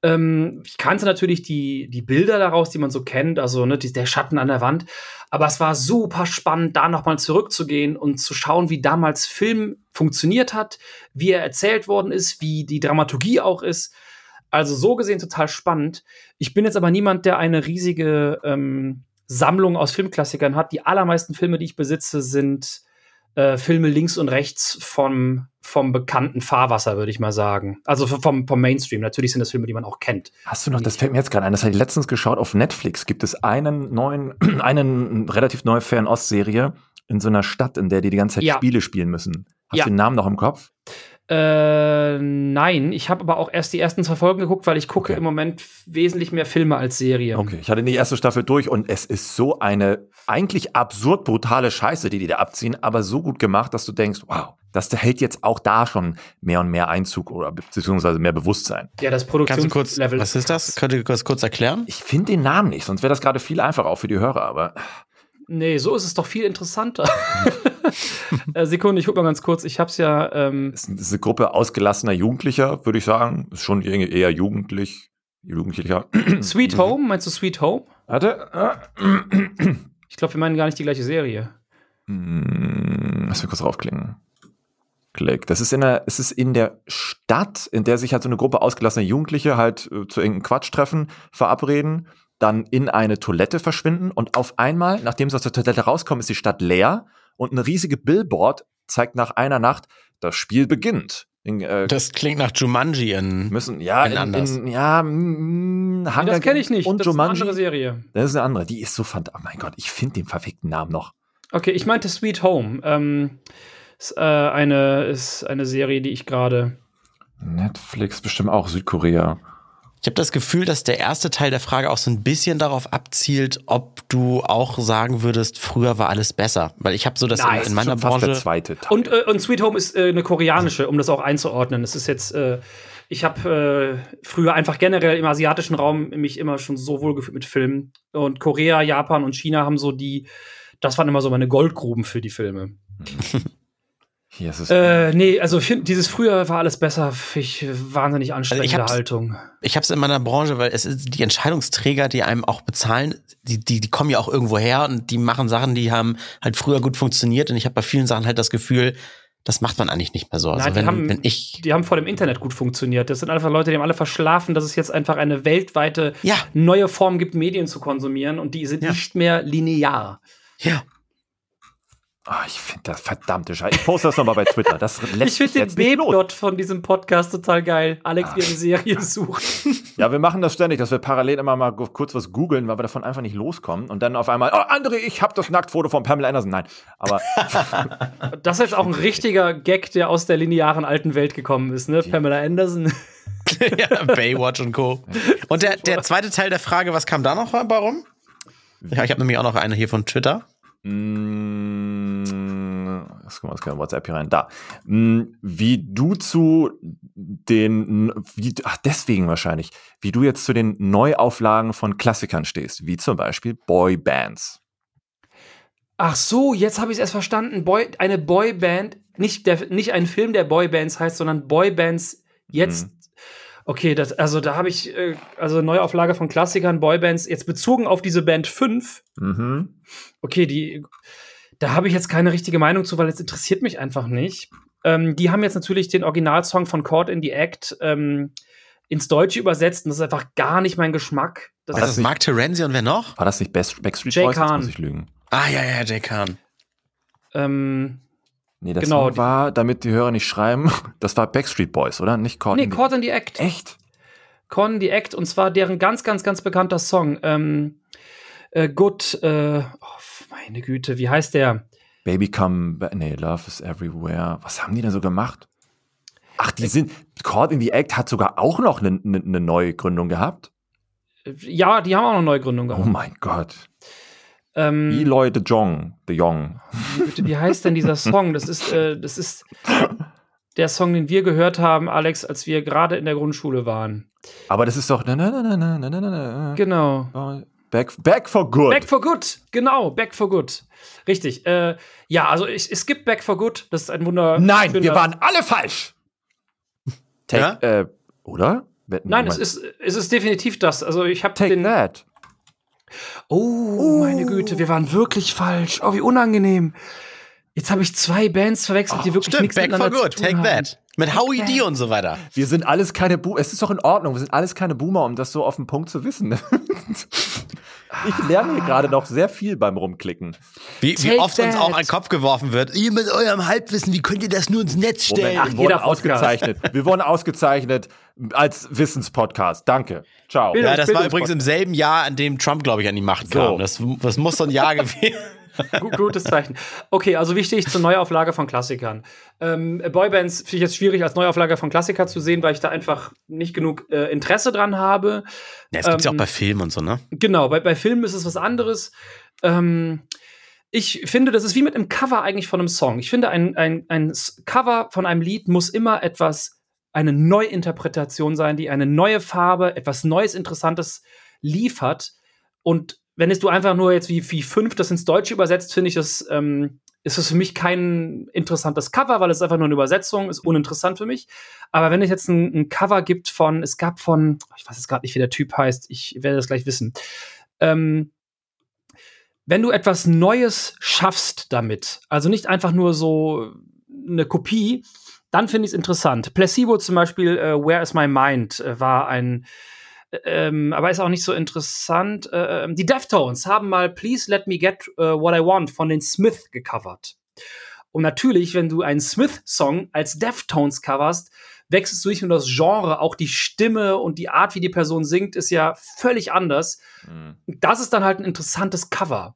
C: Ähm, ich kannte natürlich die, die Bilder daraus, die man so kennt, also ne, die, der Schatten an der Wand. Aber es war super spannend, da nochmal zurückzugehen und zu schauen, wie damals Film funktioniert hat, wie er erzählt worden ist, wie die Dramaturgie auch ist. Also so gesehen total spannend. Ich bin jetzt aber niemand, der eine riesige ähm, Sammlung aus Filmklassikern hat. Die allermeisten Filme, die ich besitze, sind äh, Filme links und rechts vom, vom bekannten Fahrwasser, würde ich mal sagen. Also vom, vom Mainstream. Natürlich sind das Filme, die man auch kennt.
D: Hast du noch, das fällt mir jetzt gerade ein, das habe ich letztens geschaut, auf Netflix gibt es einen neuen, [clears throat] einen relativ neue Fernost-Serie in so einer Stadt, in der die die ganze Zeit
C: Ja.
D: Spiele spielen müssen. Hast
C: Ja.
D: du den Namen noch im Kopf?
C: Äh, nein, ich habe aber auch erst die ersten zwei Folgen geguckt, weil ich gucke
D: Okay.
C: im Moment wesentlich mehr Filme als Serien.
D: Okay, ich hatte die erste Staffel durch und es ist so eine eigentlich absurd brutale Scheiße, die die da abziehen, aber so gut gemacht, dass du denkst, wow, das hält jetzt auch da schon mehr und mehr Einzug oder beziehungsweise mehr Bewusstsein.
C: Ja, das Produktionslevel.
B: was ist das? Könnt ihr das kurz erklären?
D: Ich finde den Namen nicht, sonst wäre das gerade viel einfacher auch für die Hörer, aber
C: Nee, so ist es doch viel interessanter. [laughs] äh, Sekunde, ich guck mal ganz kurz. Ich hab's ja. Ähm,
D: es ist eine Gruppe ausgelassener Jugendlicher, würde ich sagen. Ist schon eher jugendlich, jugendlicher. [clears throat]
C: Sweet Home, meinst du Sweet Home?
D: Warte.
C: Ich glaube, wir meinen gar nicht die gleiche Serie.
D: Hm, Lass mich kurz draufklicken. Klick. Das ist in der, es ist in der Stadt, in der sich halt so eine Gruppe ausgelassener Jugendliche halt äh, zu irgendeinem Quatsch treffen, verabreden. Dann in eine Toilette verschwinden und auf einmal, nachdem sie aus der Toilette rauskommen, ist die Stadt leer und eine riesige Billboard zeigt nach einer Nacht, das Spiel beginnt. In, äh,
B: Das klingt nach Jumanji in.
D: müssen, ja,
B: in
D: in,
B: anders.
D: in, ja, mm,
C: Nee, das kenne ich nicht.
D: Und
C: das ist eine
D: Jumanji.
C: andere Serie.
D: Das ist eine andere. Die ist so fantastisch. Oh mein Gott, ich finde den verfickten Namen noch.
C: Okay, ich meinte Sweet Home. Ähm, ist, äh, eine, ist eine Serie, die ich gerade.
D: Netflix bestimmt auch Südkorea.
B: Ich habe das Gefühl, dass der erste Teil der Frage auch so ein bisschen darauf abzielt, ob du auch sagen würdest, früher war alles besser. Weil ich habe so das
C: Nein,
B: in, in meiner
D: Schon fast der
B: Branche.
D: zweite Teil.
C: Und, äh, und Sweet Home ist äh, eine koreanische, um das auch einzuordnen. Es ist jetzt. Äh, ich habe äh, früher einfach generell im asiatischen Raum mich immer schon so wohlgefühlt mit Filmen. Und Korea, Japan und China haben so die. Das waren immer so meine Goldgruben für die Filme. [laughs]
D: Hier ist es.
C: Äh, nee, also ich dieses früher war alles besser, ich wahnsinnig anstrengende
B: hab's-
C: Haltung.
B: Ich habe es in meiner Branche, weil es ist die Entscheidungsträger, die einem auch bezahlen, die, die, die kommen ja auch irgendwo her und die machen Sachen, die haben halt früher gut funktioniert. Und ich habe bei vielen Sachen halt das Gefühl, das macht man eigentlich nicht mehr so. Also
C: Nein, die
B: wenn,
C: haben-
B: wenn ich.
C: Die haben vor dem Internet gut funktioniert. Das sind einfach Leute, die haben alle verschlafen, dass es jetzt einfach eine weltweite
B: Ja,
C: neue Form gibt, Medien zu konsumieren und die sind
B: Ja.
C: nicht mehr linear.
B: ja.
D: Ah, ich finde das verdammte Scheiße. Ich poste das nochmal bei Twitter. Das [laughs] lässt
C: Ich finde den. B-Plot von diesem Podcast total geil. Alex,
B: Ah.
C: wie eine Serie sucht.
D: Ja, wir machen das ständig, dass wir parallel immer mal kurz was googeln, weil wir davon einfach nicht loskommen. Und dann auf einmal, oh, André, ich habe das Nacktfoto von Pamela Anderson. Nein, aber [laughs]
C: Das ist jetzt auch ein richtiger Gag, der aus der linearen alten Welt gekommen ist, ne? Pamela Anderson. [laughs]
B: ja, Baywatch und Co. Und der, der zweite Teil der Frage, was kam da noch bei rum? Ja, ich habe nämlich auch noch eine hier von Twitter.
D: Mh, was kommt was WhatsApp hier rein? Da. Mh, wie du zu den, wie, ach, deswegen wahrscheinlich, wie du jetzt zu den Neuauflagen von Klassikern stehst, wie zum Beispiel Boybands.
C: Ach so, jetzt habe ich es erst verstanden. Boy, eine Boyband, nicht, der, nicht ein Film, der Boybands heißt, sondern Boybands jetzt.
D: Mhm.
C: Okay, das, also da habe ich, äh, also Neuauflage von Klassikern, Boybands, jetzt bezogen auf diese Band 5.
D: Mhm.
C: Okay, die, da habe ich jetzt keine richtige Meinung zu, weil es interessiert mich einfach nicht. Ähm, die haben jetzt natürlich den Originalsong von Caught in the Act ähm, ins Deutsche übersetzt und das ist einfach gar nicht mein Geschmack. Das
B: Das
D: das
B: ist
D: nicht-
B: Mark Terenzi und wer noch?
D: War das nicht Best, Backstreet
C: Jay
D: Boys?
C: Khan.
D: muss ich lügen.
B: Ah, ja, ja, Jay Khan.
C: ähm,
D: Nee, das
C: Genau,
D: war, damit die Hörer nicht schreiben, [laughs] das war Backstreet Boys, oder? Nicht Caught
C: nee,
D: in the-
C: Caught in the Act.
D: Echt?
C: Caught in the Act und zwar deren ganz, ganz, ganz bekannter Song. Ähm, äh, Good, äh, oh, meine Güte, wie heißt der?
D: Baby Come. Nee, Love is Everywhere. Was haben die denn so gemacht? Ach, die sind. Caught in the Act hat sogar auch noch eine ne, ne Neugründung gehabt.
C: Ja, die haben auch eine Neugründung
D: Oh
C: gehabt.
D: mein Gott.
C: Ähm,
D: Eloy de Jong. De Jong.
C: Bitte, wie heißt denn dieser Song? Das ist, äh, das ist der Song, den wir gehört haben, Alex, als wir gerade in der Grundschule waren.
D: Aber das ist doch. Na, na, na, na, na, na, na, na.
C: Genau.
D: Back, back for good.
C: Back for Good, genau, Back for Good. Richtig. Äh, ja, also ich, es gibt Back for Good. Das ist ein Wunder.
D: Nein, wir waren alle falsch. Take, äh, oder? Wetten,
C: Nein, es ist, es ist definitiv das. Also ich habe
D: Take
C: den.
D: that.
C: Oh, meine Güte, wir waren wirklich falsch. Oh, wie unangenehm. Jetzt habe ich zwei Bands verwechselt, die wirklich
B: Stimmt,
C: nichts
B: Back for
C: miteinander
B: Good,
C: zu tun
B: Take
C: haben.
B: That. Mit Howie D und so weiter.
D: Wir sind alles keine Boomer. Es ist doch in Ordnung. Wir sind alles keine Boomer, um das so auf den Punkt zu wissen. [laughs] ich lerne hier gerade noch sehr viel beim Rumklicken.
B: Wie, wie oft uns
C: that.
B: auch an den Kopf geworfen wird. Ihr mit eurem Halbwissen, wie könnt ihr das nur ins Netz stellen?
C: Ach,
D: wir wurden ausgezeichnet. Wir wurden ausgezeichnet als Wissenspodcast. Danke. Ciao.
B: Ja, das war übrigens im selben Jahr, an dem Trump, glaube ich, an die Macht
D: So.
B: kam. Das, das muss so ein Jahr gewesen
C: Gu- Gutes Zeichen. Okay, also wie stehe ich zur Neuauflage von Klassikern? Ähm, Boybands finde ich jetzt schwierig als Neuauflage von Klassikern zu sehen, weil ich da einfach nicht genug äh, Interesse dran habe.
B: Ja, es gibt's ja auch
C: Ähm,
B: bei Filmen und so, ne?
C: Genau, bei, bei Filmen ist es was anderes. Ähm, ich finde, das ist wie mit einem Cover eigentlich von einem Song. Ich finde, ein, ein, ein Cover von einem Lied muss immer etwas, eine Neuinterpretation sein, die eine neue Farbe, etwas Neues, Interessantes liefert. Und wenn es du einfach nur jetzt wie, wie fünf das ins Deutsche übersetzt, finde ich das, ähm, ist es für mich kein interessantes Cover, weil es einfach nur eine Übersetzung ist, uninteressant für mich. Aber wenn es jetzt ein, ein Cover gibt von, es gab von, ich weiß jetzt gerade nicht, wie der Typ heißt, ich werde das gleich wissen. Ähm, wenn du etwas Neues schaffst damit, also nicht einfach nur so eine Kopie, dann finde ich es interessant. Placebo zum Beispiel, äh, Where is My Mind, äh, war ein, ähm, aber ist auch nicht so interessant. Äh, ähm, die Deftones haben mal Please Let Me Get uh, What I Want von den Smith gecovert. Und natürlich, wenn du einen Smith-Song als Deftones coverst, wechselst du nicht nur das Genre, auch die Stimme und die Art, wie die Person singt, ist ja völlig anders. Mhm. Das ist dann halt ein interessantes Cover.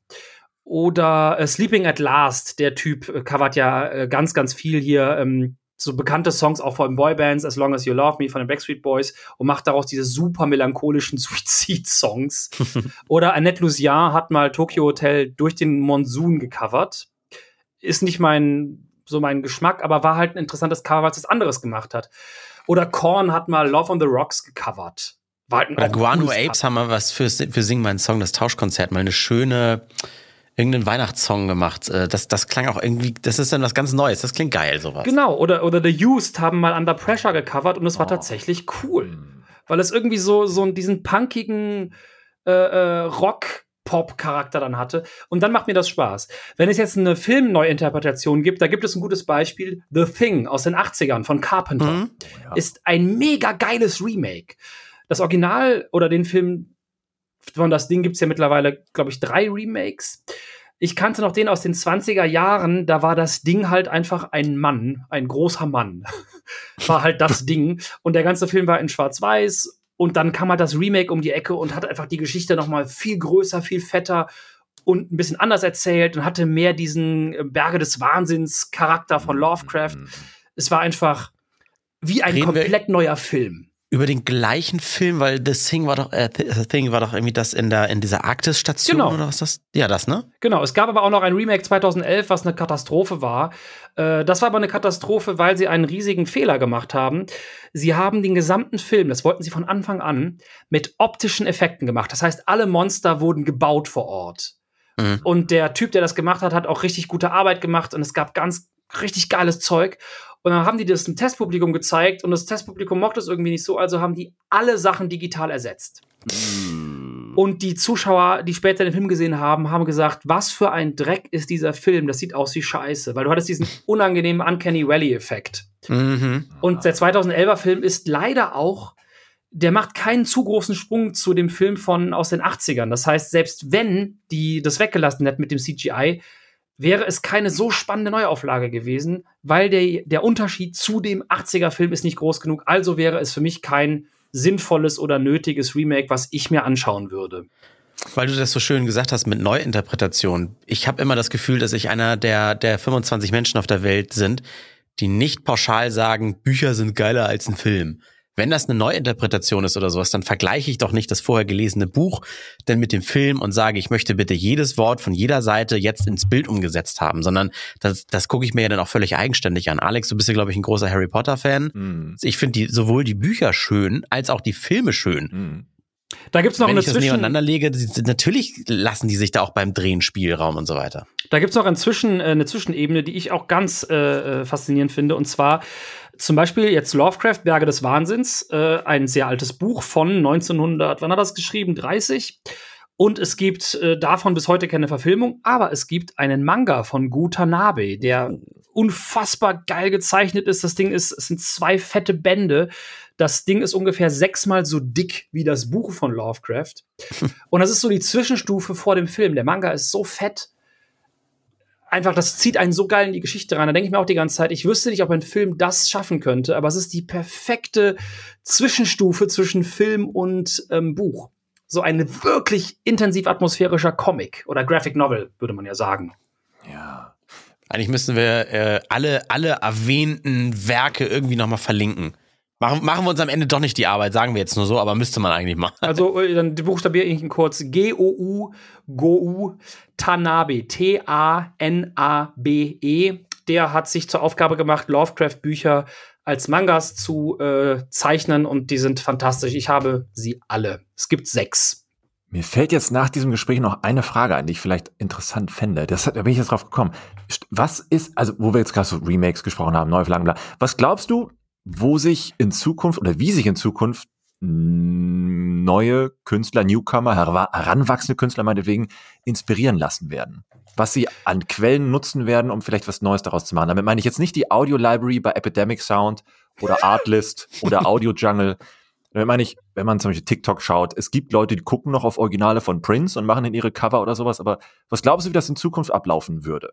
C: Oder äh, Sleeping at Last, der Typ äh, covert ja äh, ganz, ganz viel hier ähm, so bekannte Songs auch von Boybands, As Long As You Love Me von den Backstreet Boys und macht daraus diese super melancholischen [laughs] Suizid-Songs. [laughs] Oder Annette Lucian hat mal Tokyo Hotel durch den Monsun gecovert. Ist nicht mein, so mein Geschmack, aber war halt ein interessantes Cover, weil es anderes gemacht hat. Oder Korn hat mal Love on the Rocks gecovert.
B: War halt ein Oder Guano Apes haben wir was für, für Sing meinen Song, das Tauschkonzert, mal eine schöne, irgendeinen Weihnachtssong gemacht. Äh, das, das klang auch irgendwie, das ist dann was ganz Neues. Das klingt geil, sowas.
C: Genau, oder, oder The Used haben mal Under Pressure gecovert und es war oh. tatsächlich cool. Hm. Weil es irgendwie so, so diesen punkigen äh, äh, Rock- Pop-Charakter dann hatte. Und dann macht mir das Spaß. Wenn es jetzt eine Filmneuinterpretation gibt, da gibt es ein gutes Beispiel. The Thing aus den 80ern von Carpenter mhm. ist ein mega geiles Remake. Das Original oder den Film von das Ding gibt es ja mittlerweile, glaube ich, drei Remakes. Ich kannte noch den aus den 20er Jahren, da war das Ding halt einfach ein Mann, ein großer Mann. [laughs] war halt das Ding. Und der ganze Film war in Schwarz-Weiß. Und dann kam halt das Remake um die Ecke und hat einfach die Geschichte noch mal viel größer, viel fetter und ein bisschen anders erzählt und hatte mehr diesen äh, Berge des Wahnsinns Charakter von Lovecraft. Mhm. Es war einfach wie ein Reden komplett neuer Film
B: über den gleichen Film, weil The Thing war doch, äh, The Thing war doch irgendwie das in der in dieser Arktis-Station genau. oder was das? Ja, das ne?
C: Genau. Es gab aber auch noch ein Remake 2011, was eine Katastrophe war. Äh, das war aber eine Katastrophe, weil sie einen riesigen Fehler gemacht haben. Sie haben den gesamten Film, das wollten sie von Anfang an, mit optischen Effekten gemacht. Das heißt, alle Monster wurden gebaut vor Ort. Mhm. Und der Typ, der das gemacht hat, hat auch richtig gute Arbeit gemacht und es gab ganz richtig geiles Zeug. Und dann haben die das dem Testpublikum gezeigt und das Testpublikum mochte es irgendwie nicht so, also haben die alle Sachen digital ersetzt. Mm. Und die Zuschauer, die später den Film gesehen haben, haben gesagt, was für ein Dreck ist dieser Film, das sieht aus wie Scheiße, weil du hattest diesen [laughs] unangenehmen Uncanny Valley-Effekt. Mhm. Und der 2011er Film ist leider auch, der macht keinen zu großen Sprung zu dem Film von aus den 80ern. Das heißt, selbst wenn die das weggelassen hätten mit dem CGI, wäre es keine so spannende Neuauflage gewesen, weil der, der Unterschied zu dem 80er-Film ist nicht groß genug. Also wäre es für mich kein sinnvolles oder nötiges Remake, was ich mir anschauen würde.
B: Weil du das so schön gesagt hast mit Neuinterpretation. Ich habe immer das Gefühl, dass ich einer der, der 25 Menschen auf der Welt sind, die nicht pauschal sagen, Bücher sind geiler als ein Film. Wenn das eine Neuinterpretation ist oder sowas, dann vergleiche ich doch nicht das vorher gelesene Buch denn mit dem Film und sage, ich möchte bitte jedes Wort von jeder Seite jetzt ins Bild umgesetzt haben, sondern das, das gucke ich mir ja dann auch völlig eigenständig an. Alex, du bist ja, glaube ich, ein großer Harry Potter-Fan. Mhm. Ich finde die, sowohl die Bücher schön als auch die Filme schön. Mhm.
C: Da gibt's noch
B: Wenn
C: eine
B: ich das Zwischen nebeneinander lege, natürlich lassen die sich da auch beim Drehen Spielraum und so weiter.
C: Da gibt's noch ein Zwischen, äh, eine Zwischenebene, die ich auch ganz äh, äh faszinierend finde. Und zwar zum Beispiel jetzt Lovecraft, Berge des Wahnsinns, äh, ein sehr altes Buch von 1900, wann hat das geschrieben? 30. Und es gibt äh, davon bis heute keine Verfilmung, aber es gibt einen Manga von Gutanabe, der unfassbar geil gezeichnet ist. Das Ding ist, es sind zwei fette Bände. Das Ding ist ungefähr sechsmal so dick wie das Buch von Lovecraft. [laughs] Und das ist so die Zwischenstufe vor dem Film. Der Manga ist so fett, einfach, das zieht einen so geil in die Geschichte rein. Da denke ich mir auch die ganze Zeit, ich wüsste nicht, ob ein Film das schaffen könnte, aber es ist die perfekte Zwischenstufe zwischen Film und ähm, Buch. So ein wirklich intensiv atmosphärischer Comic oder Graphic Novel, würde man ja sagen.
B: Ja. Eigentlich müssen wir äh, alle, alle erwähnten Werke irgendwie nochmal verlinken. Machen, machen wir uns am Ende doch nicht die Arbeit, sagen wir jetzt nur so, aber müsste man eigentlich machen. [laughs]
C: Also, äh, dann buchstabiere ich ihn kurz. G-O-U, Go-U, Tanabe, T-A-N-A-B-E. Der hat sich zur Aufgabe gemacht, Lovecraft-Bücher als Mangas zu äh, zeichnen und die sind fantastisch. Ich habe sie alle. Es gibt sechs.
D: Mir fällt jetzt nach diesem Gespräch noch eine Frage ein, die ich vielleicht interessant fände. Das, da bin ich jetzt drauf gekommen. Was ist, also wo wir jetzt gerade so Remakes gesprochen haben, Neuauflagen, bla. Was glaubst du, wo sich in Zukunft oder wie sich in Zukunft neue Künstler, Newcomer, heranwachsende Künstler meinetwegen inspirieren lassen werden. Was sie an Quellen nutzen werden, um vielleicht was Neues daraus zu machen. Damit meine ich jetzt nicht die Audio Library bei Epidemic Sound oder Artlist [laughs] oder Audio Jungle, Da meine ich, wenn man zum Beispiel TikTok schaut, es gibt Leute, die gucken noch auf Originale von Prince und machen in ihre Cover oder sowas, aber was glaubst du, wie das in Zukunft ablaufen würde?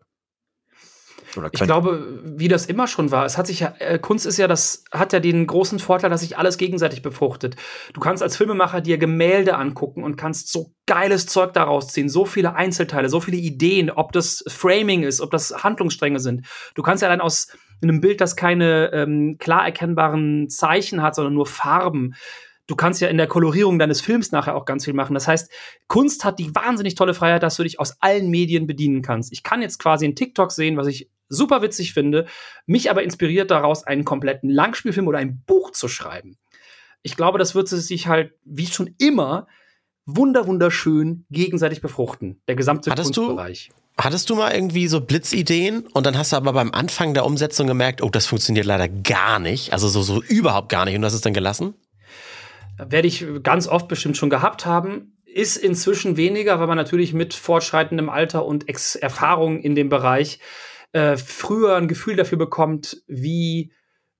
C: Ich glaube, wie das immer schon war. Es hat sich ja, äh, Kunst ist ja das, hat ja den großen Vorteil, dass sich alles gegenseitig befruchtet. Du kannst als Filmemacher dir Gemälde angucken und kannst so geiles Zeug daraus ziehen, so viele Einzelteile, so viele Ideen, ob das Framing ist, ob das Handlungsstränge sind. Du kannst ja dann aus einem Bild, das keine ähm, klar erkennbaren Zeichen hat, sondern nur Farben, du kannst ja in der Kolorierung deines Films nachher auch ganz viel machen. Das heißt, Kunst hat die wahnsinnig tolle Freiheit, dass du dich aus allen Medien bedienen kannst. Ich kann jetzt quasi in TikTok sehen, was ich super witzig finde, mich aber inspiriert daraus, einen kompletten Langspielfilm oder ein Buch zu schreiben. Ich glaube, das wird sich halt, wie schon immer, wunder wunderschön gegenseitig befruchten. Der gesamte
B: hattest
C: Kunstbereich.
B: Du, hattest du mal irgendwie so Blitzideen und dann hast du aber beim Anfang der Umsetzung gemerkt, oh, das funktioniert leider gar nicht, also so, so überhaupt gar nicht und du hast es dann gelassen?
C: Werde ich ganz oft bestimmt schon gehabt haben. Ist inzwischen weniger, weil man natürlich mit fortschreitendem Alter und Ex Erfahrung in dem Bereich äh, früher ein Gefühl dafür bekommt, wie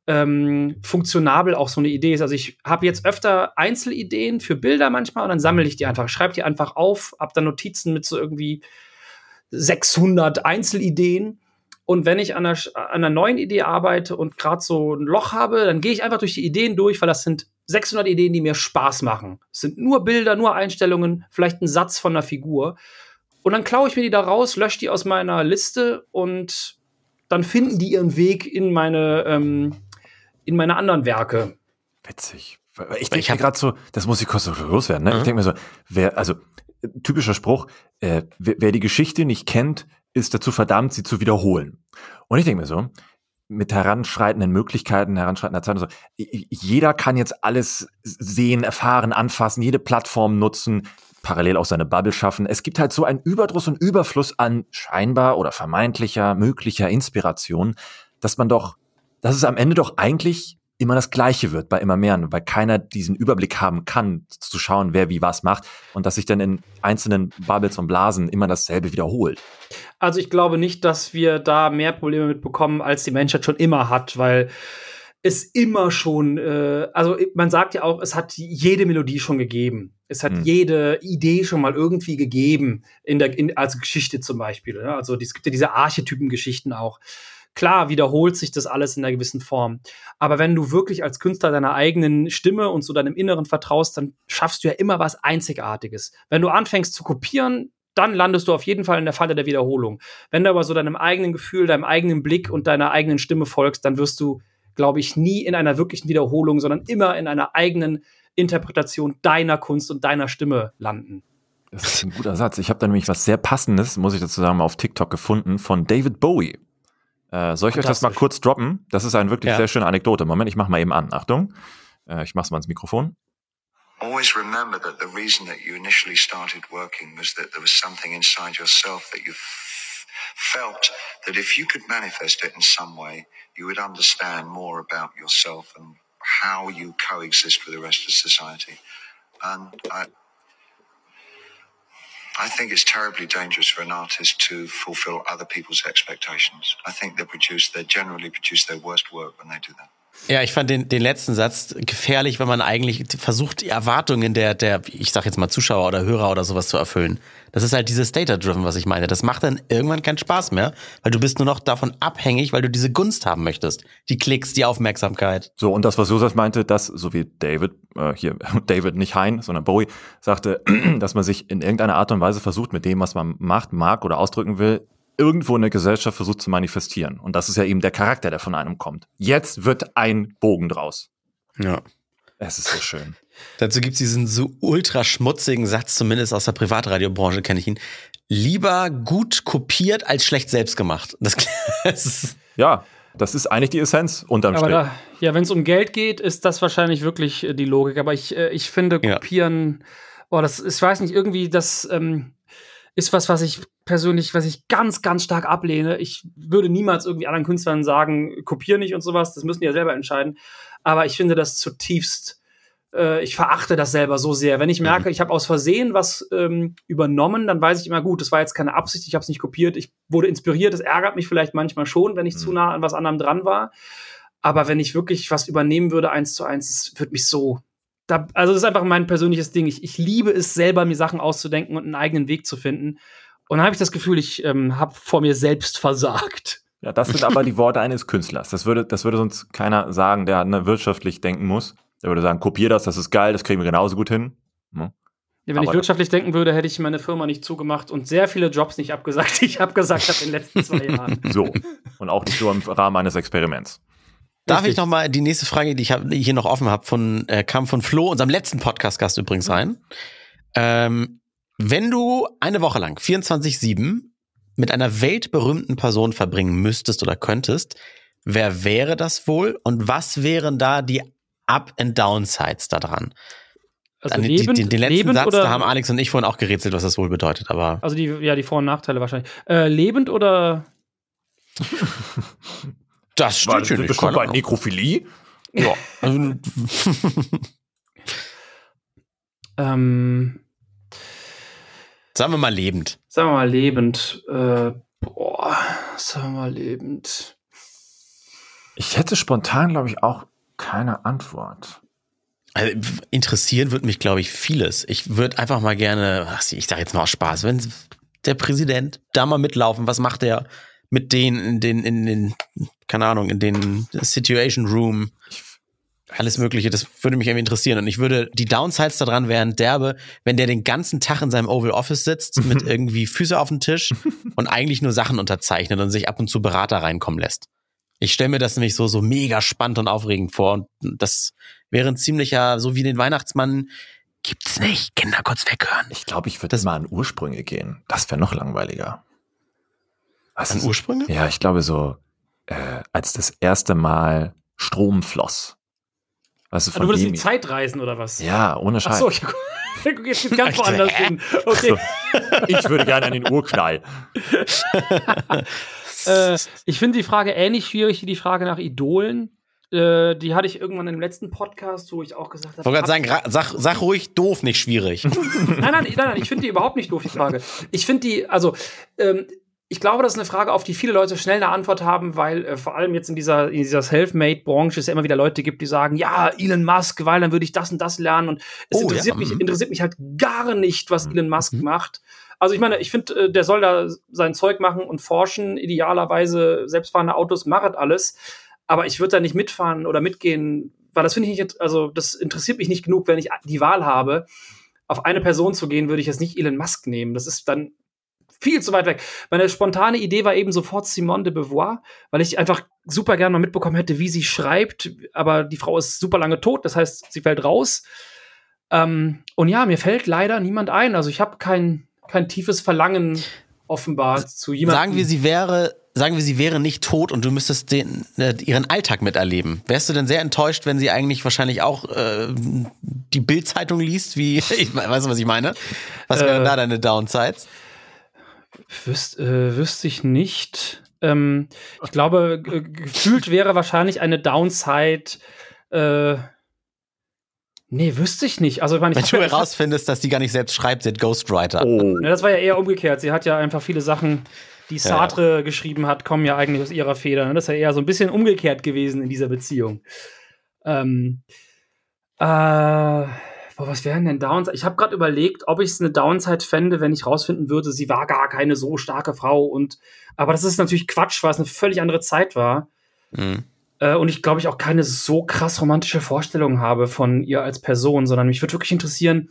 C: ähm, funktionabel auch so eine Idee ist. Also ich habe jetzt öfter Einzelideen für Bilder manchmal und dann sammle ich die einfach, schreibe die einfach auf, habe dann Notizen mit so irgendwie 600 Einzelideen. Und wenn ich an einer, an einer neuen Idee arbeite und gerade so ein Loch habe, dann gehe ich einfach durch die Ideen durch, weil das sind 600 Ideen, die mir Spaß machen. Es sind nur Bilder, nur Einstellungen, vielleicht ein Satz von einer Figur. Und dann klaue ich mir die da raus, lösche die aus meiner Liste und dann finden die ihren Weg in meine, ähm, in meine anderen Werke.
D: Witzig. Ich denke gerade so, das muss ich kurz so loswerden. Ne? Mhm. Ich denke mir so, wer, also typischer Spruch, äh, wer, wer die Geschichte nicht kennt, ist dazu verdammt, sie zu wiederholen. Und ich denke mir so, mit heranschreitenden Möglichkeiten, heranschreitender Zeit, so, jeder kann jetzt alles sehen, erfahren, anfassen, jede Plattform nutzen parallel auch seine Bubble schaffen. Es gibt halt so einen Überdruss und Überfluss an scheinbar oder vermeintlicher, möglicher Inspiration, dass man doch, dass es am Ende doch eigentlich immer das Gleiche wird bei immer mehr, weil keiner diesen Überblick haben kann, zu schauen, wer wie was macht und dass sich dann in einzelnen Bubbles und Blasen immer dasselbe wiederholt.
C: Also ich glaube nicht, dass wir da mehr Probleme mitbekommen, als die Menschheit schon immer hat, weil es immer schon, äh, also man sagt ja auch, es hat jede Melodie schon gegeben. Es hat hm. jede Idee schon mal irgendwie gegeben, in der, in, als Geschichte zum Beispiel. Ja? Also es gibt ja diese Archetypen-Geschichten auch. Klar wiederholt sich das alles in einer gewissen Form. Aber wenn du wirklich als Künstler deiner eigenen Stimme und so deinem Inneren vertraust, dann schaffst du ja immer was Einzigartiges. Wenn du anfängst zu kopieren, dann landest du auf jeden Fall in der Falle der Wiederholung. Wenn du aber so deinem eigenen Gefühl, deinem eigenen Blick und deiner eigenen Stimme folgst, dann wirst du glaube ich, nie in einer wirklichen Wiederholung, sondern immer in einer eigenen Interpretation deiner Kunst und deiner Stimme landen.
D: Das ist ein guter Satz. Ich habe da nämlich was sehr Passendes, muss ich dazu sagen, auf TikTok gefunden von David Bowie. Äh, soll ich euch das mal kurz droppen? Das ist eine wirklich ja. sehr schöne Anekdote. Moment, ich mach mal eben an. Achtung. Äh, ich mach's mal ins Mikrofon. Always remember that the reason that you initially started working was that there was something inside yourself that you felt that if you could manifest it in some way, you would understand more about yourself and how you coexist with the rest of society. And I, I think it's terribly dangerous for an artist to fulfill other people's expectations. I think they produce, they generally produce their worst work when they do that.
B: Ja, ich fand den, den letzten Satz gefährlich, wenn man eigentlich versucht, die Erwartungen der, der, ich sag jetzt mal Zuschauer oder Hörer oder sowas zu erfüllen. Das ist halt dieses Data-Driven, was ich meine. Das macht dann irgendwann keinen Spaß mehr, weil du bist nur noch davon abhängig, weil du diese Gunst haben möchtest. Die Klicks, die Aufmerksamkeit.
D: So, und das, was Josef meinte, dass, so wie David, äh, hier, [laughs] David, nicht Hein, sondern Bowie, sagte, [clears throat] dass man sich in irgendeiner Art und Weise versucht, mit dem, was man macht, mag oder ausdrücken will, irgendwo in der Gesellschaft versucht zu manifestieren. Und das ist ja eben der Charakter, der von einem kommt. Jetzt wird ein Bogen draus.
B: Ja.
D: Es ist so schön. [laughs]
B: Dazu gibt es diesen so ultra schmutzigen Satz, zumindest aus der Privatradiobranche kenne ich ihn. Lieber gut kopiert als schlecht selbst gemacht. [laughs] Das,
D: ja, das ist eigentlich die Essenz unterm
C: Aber da, ja, wenn es um Geld geht, ist das wahrscheinlich wirklich äh, die Logik. Aber ich, äh, ich finde, kopieren, ja. oh, das, ich weiß nicht, irgendwie, das ähm, ist was, was ich persönlich, was ich ganz, ganz stark ablehne. Ich würde niemals irgendwie anderen Künstlern sagen, kopier nicht und sowas. Das müssen die ja selber entscheiden. Aber ich finde das zutiefst, äh, ich verachte das selber so sehr. Wenn ich mhm. merke, ich habe aus Versehen was ähm, übernommen, dann weiß ich immer gut, das war jetzt keine Absicht, ich habe es nicht kopiert, ich wurde inspiriert. Das ärgert mich vielleicht manchmal schon, wenn ich mhm. zu nah an was anderem dran war. Aber wenn ich wirklich was übernehmen würde, eins zu eins, das würde mich so da, also das ist einfach mein persönliches Ding. Ich, ich liebe es selber, mir Sachen auszudenken und einen eigenen Weg zu finden. Und dann habe ich das Gefühl, ich ähm, habe vor mir selbst versagt.
D: Ja, das sind aber die Worte eines Künstlers. Das würde, das würde sonst keiner sagen, der ne, wirtschaftlich denken muss. Der würde sagen, kopier das, das ist geil, das kriegen wir genauso gut hin. Hm?
C: Ja, wenn aber ich wirtschaftlich denken würde, hätte ich meine Firma nicht zugemacht und sehr viele Jobs nicht abgesagt, die ich abgesagt habe in den letzten zwei [laughs] Jahren.
D: So. Und auch nicht nur im Rahmen eines Experiments.
B: Darf ich noch mal die nächste Frage, die ich hab, die hier noch offen habe, von äh, kam von Flo, unserem letzten Podcast-Gast übrigens rein. Ähm, wenn du eine Woche lang 24/7 mit einer weltberühmten Person verbringen müsstest oder könntest, wer wäre das wohl und was wären da die Up and Downsides daran?
C: Also
B: An-
C: lebend,
B: die, den letzten
C: lebend
B: Satz,
C: oder
B: da haben Alex und ich vorhin auch gerätselt, was das wohl bedeutet, aber
C: also die ja die Vor- und Nachteile wahrscheinlich. Äh, lebend oder [laughs]
B: das steht hier nicht. keine Ahnung.
D: Nekrophilie?
B: Ja. [laughs] Also,
C: ähm,
B: sagen wir mal lebend.
C: sagen wir mal lebend. Äh, boah, sagen wir mal lebend.
D: Ich hätte spontan, glaube ich, auch keine Antwort.
B: Also, interessieren würde mich, glaube ich, vieles. Ich würde einfach mal gerne, ach, ich sage jetzt mal aus Spaß, wenn der Präsident da mal mitlaufen, was macht er mit denen in den, in den, keine Ahnung, in den Situation Room, alles Mögliche, das würde mich irgendwie interessieren. Und ich würde, die Downsides daran wären derbe, wenn der den ganzen Tag in seinem Oval Office sitzt, [laughs] mit irgendwie Füße auf dem Tisch und eigentlich nur Sachen unterzeichnet und sich ab und zu Berater reinkommen lässt. Ich stelle mir das nämlich so, so mega spannend und aufregend vor. Und das wäre ein ziemlicher, so wie den Weihnachtsmann, gibt's nicht. Kinder kurz weghören.
D: Ich glaube, ich würde mal an Ursprünge gehen. Das wäre noch langweiliger. Was
B: An
D: ist-
B: Ursprünge?
D: Ja, ich glaube so, äh, als das erste Mal Strom floss. Weißt du,
C: Ah,
D: von
C: du würdest in die Zeit reisen oder was?
D: Ja, ohne
C: Ach
D: Scheiß.
C: so, ich, guck jetzt ganz woanders hin. [laughs] Okay.
D: Ich würde gerne an den Urknall. [laughs]
C: Äh, ich finde die Frage ähnlich schwierig wie die Frage nach Idolen. Äh, die hatte ich irgendwann im letzten Podcast, wo ich auch gesagt habe.
B: Ich wollte gerade sagen, sag, sag ruhig doof, nicht schwierig. [laughs]
C: Nein, nein, nein, nein, ich finde die überhaupt nicht doof, die Frage. Ich finde die, also, ähm, ich glaube, das ist eine Frage, auf die viele Leute schnell eine Antwort haben, weil äh, vor allem jetzt in dieser, in dieser Self-Made-Branche es ja immer wieder Leute gibt, die sagen, ja, Elon Musk, weil dann würde ich das und das lernen. Und es
B: Oh,
C: interessiert,
B: ja,
C: mich,
B: mhm.
C: interessiert mich halt gar nicht, was Elon Musk
B: Mhm.
C: macht. Also ich meine, ich finde, äh, der soll da sein Zeug machen und forschen, idealerweise selbstfahrende Autos, machet alles. Aber ich würde da nicht mitfahren oder mitgehen, weil das finde ich nicht, also das interessiert mich nicht genug, wenn ich die Wahl habe. Auf eine Person zu gehen, würde ich jetzt nicht Elon Musk nehmen. Das ist dann viel zu weit weg. Meine spontane Idee war eben sofort Simone de Beauvoir, weil ich einfach super gerne mal mitbekommen hätte, wie sie schreibt. Aber die Frau ist super lange tot, das heißt, sie fällt raus. Ähm, und ja, mir fällt leider niemand ein. Also ich habe kein, kein tiefes Verlangen offenbar zu jemandem.
B: Sagen wir, sie wäre, sagen wir, sie wäre nicht tot und du müsstest den, äh, ihren Alltag miterleben. Wärst du denn sehr enttäuscht, wenn sie eigentlich wahrscheinlich auch äh, die Bildzeitung liest, wie, [laughs] ich, weißt du, was ich meine? Was wären
C: Äh,
B: da deine Downsides?
C: Wüs äh, wüsste ich nicht. Ähm, ich glaube, ge- gefühlt wäre wahrscheinlich eine Downside. Äh, nee, wüsste ich nicht. Also, ich meine, ich
B: Wenn du
C: ja-
B: herausfindest, dass die gar nicht selbst schreibt, sie hat Ghostwriter.
D: Oh.
C: Ja, das war ja eher umgekehrt. Sie hat ja einfach viele Sachen, die
B: Ja,
C: Sartre geschrieben hat, kommen ja eigentlich aus ihrer Feder. Das ist ja eher so ein bisschen umgekehrt gewesen in dieser Beziehung. Ähm, äh, boah, was wären denn Downside? Ich habe gerade überlegt, ob ich es eine Downside fände, wenn ich rausfinden würde, sie war gar keine so starke Frau. Und aber das ist natürlich Quatsch, weil es eine völlig andere Zeit war.
B: Mhm.
C: Äh, und ich glaube, ich auch keine so krass romantische Vorstellung habe von ihr als Person, sondern mich würde wirklich interessieren,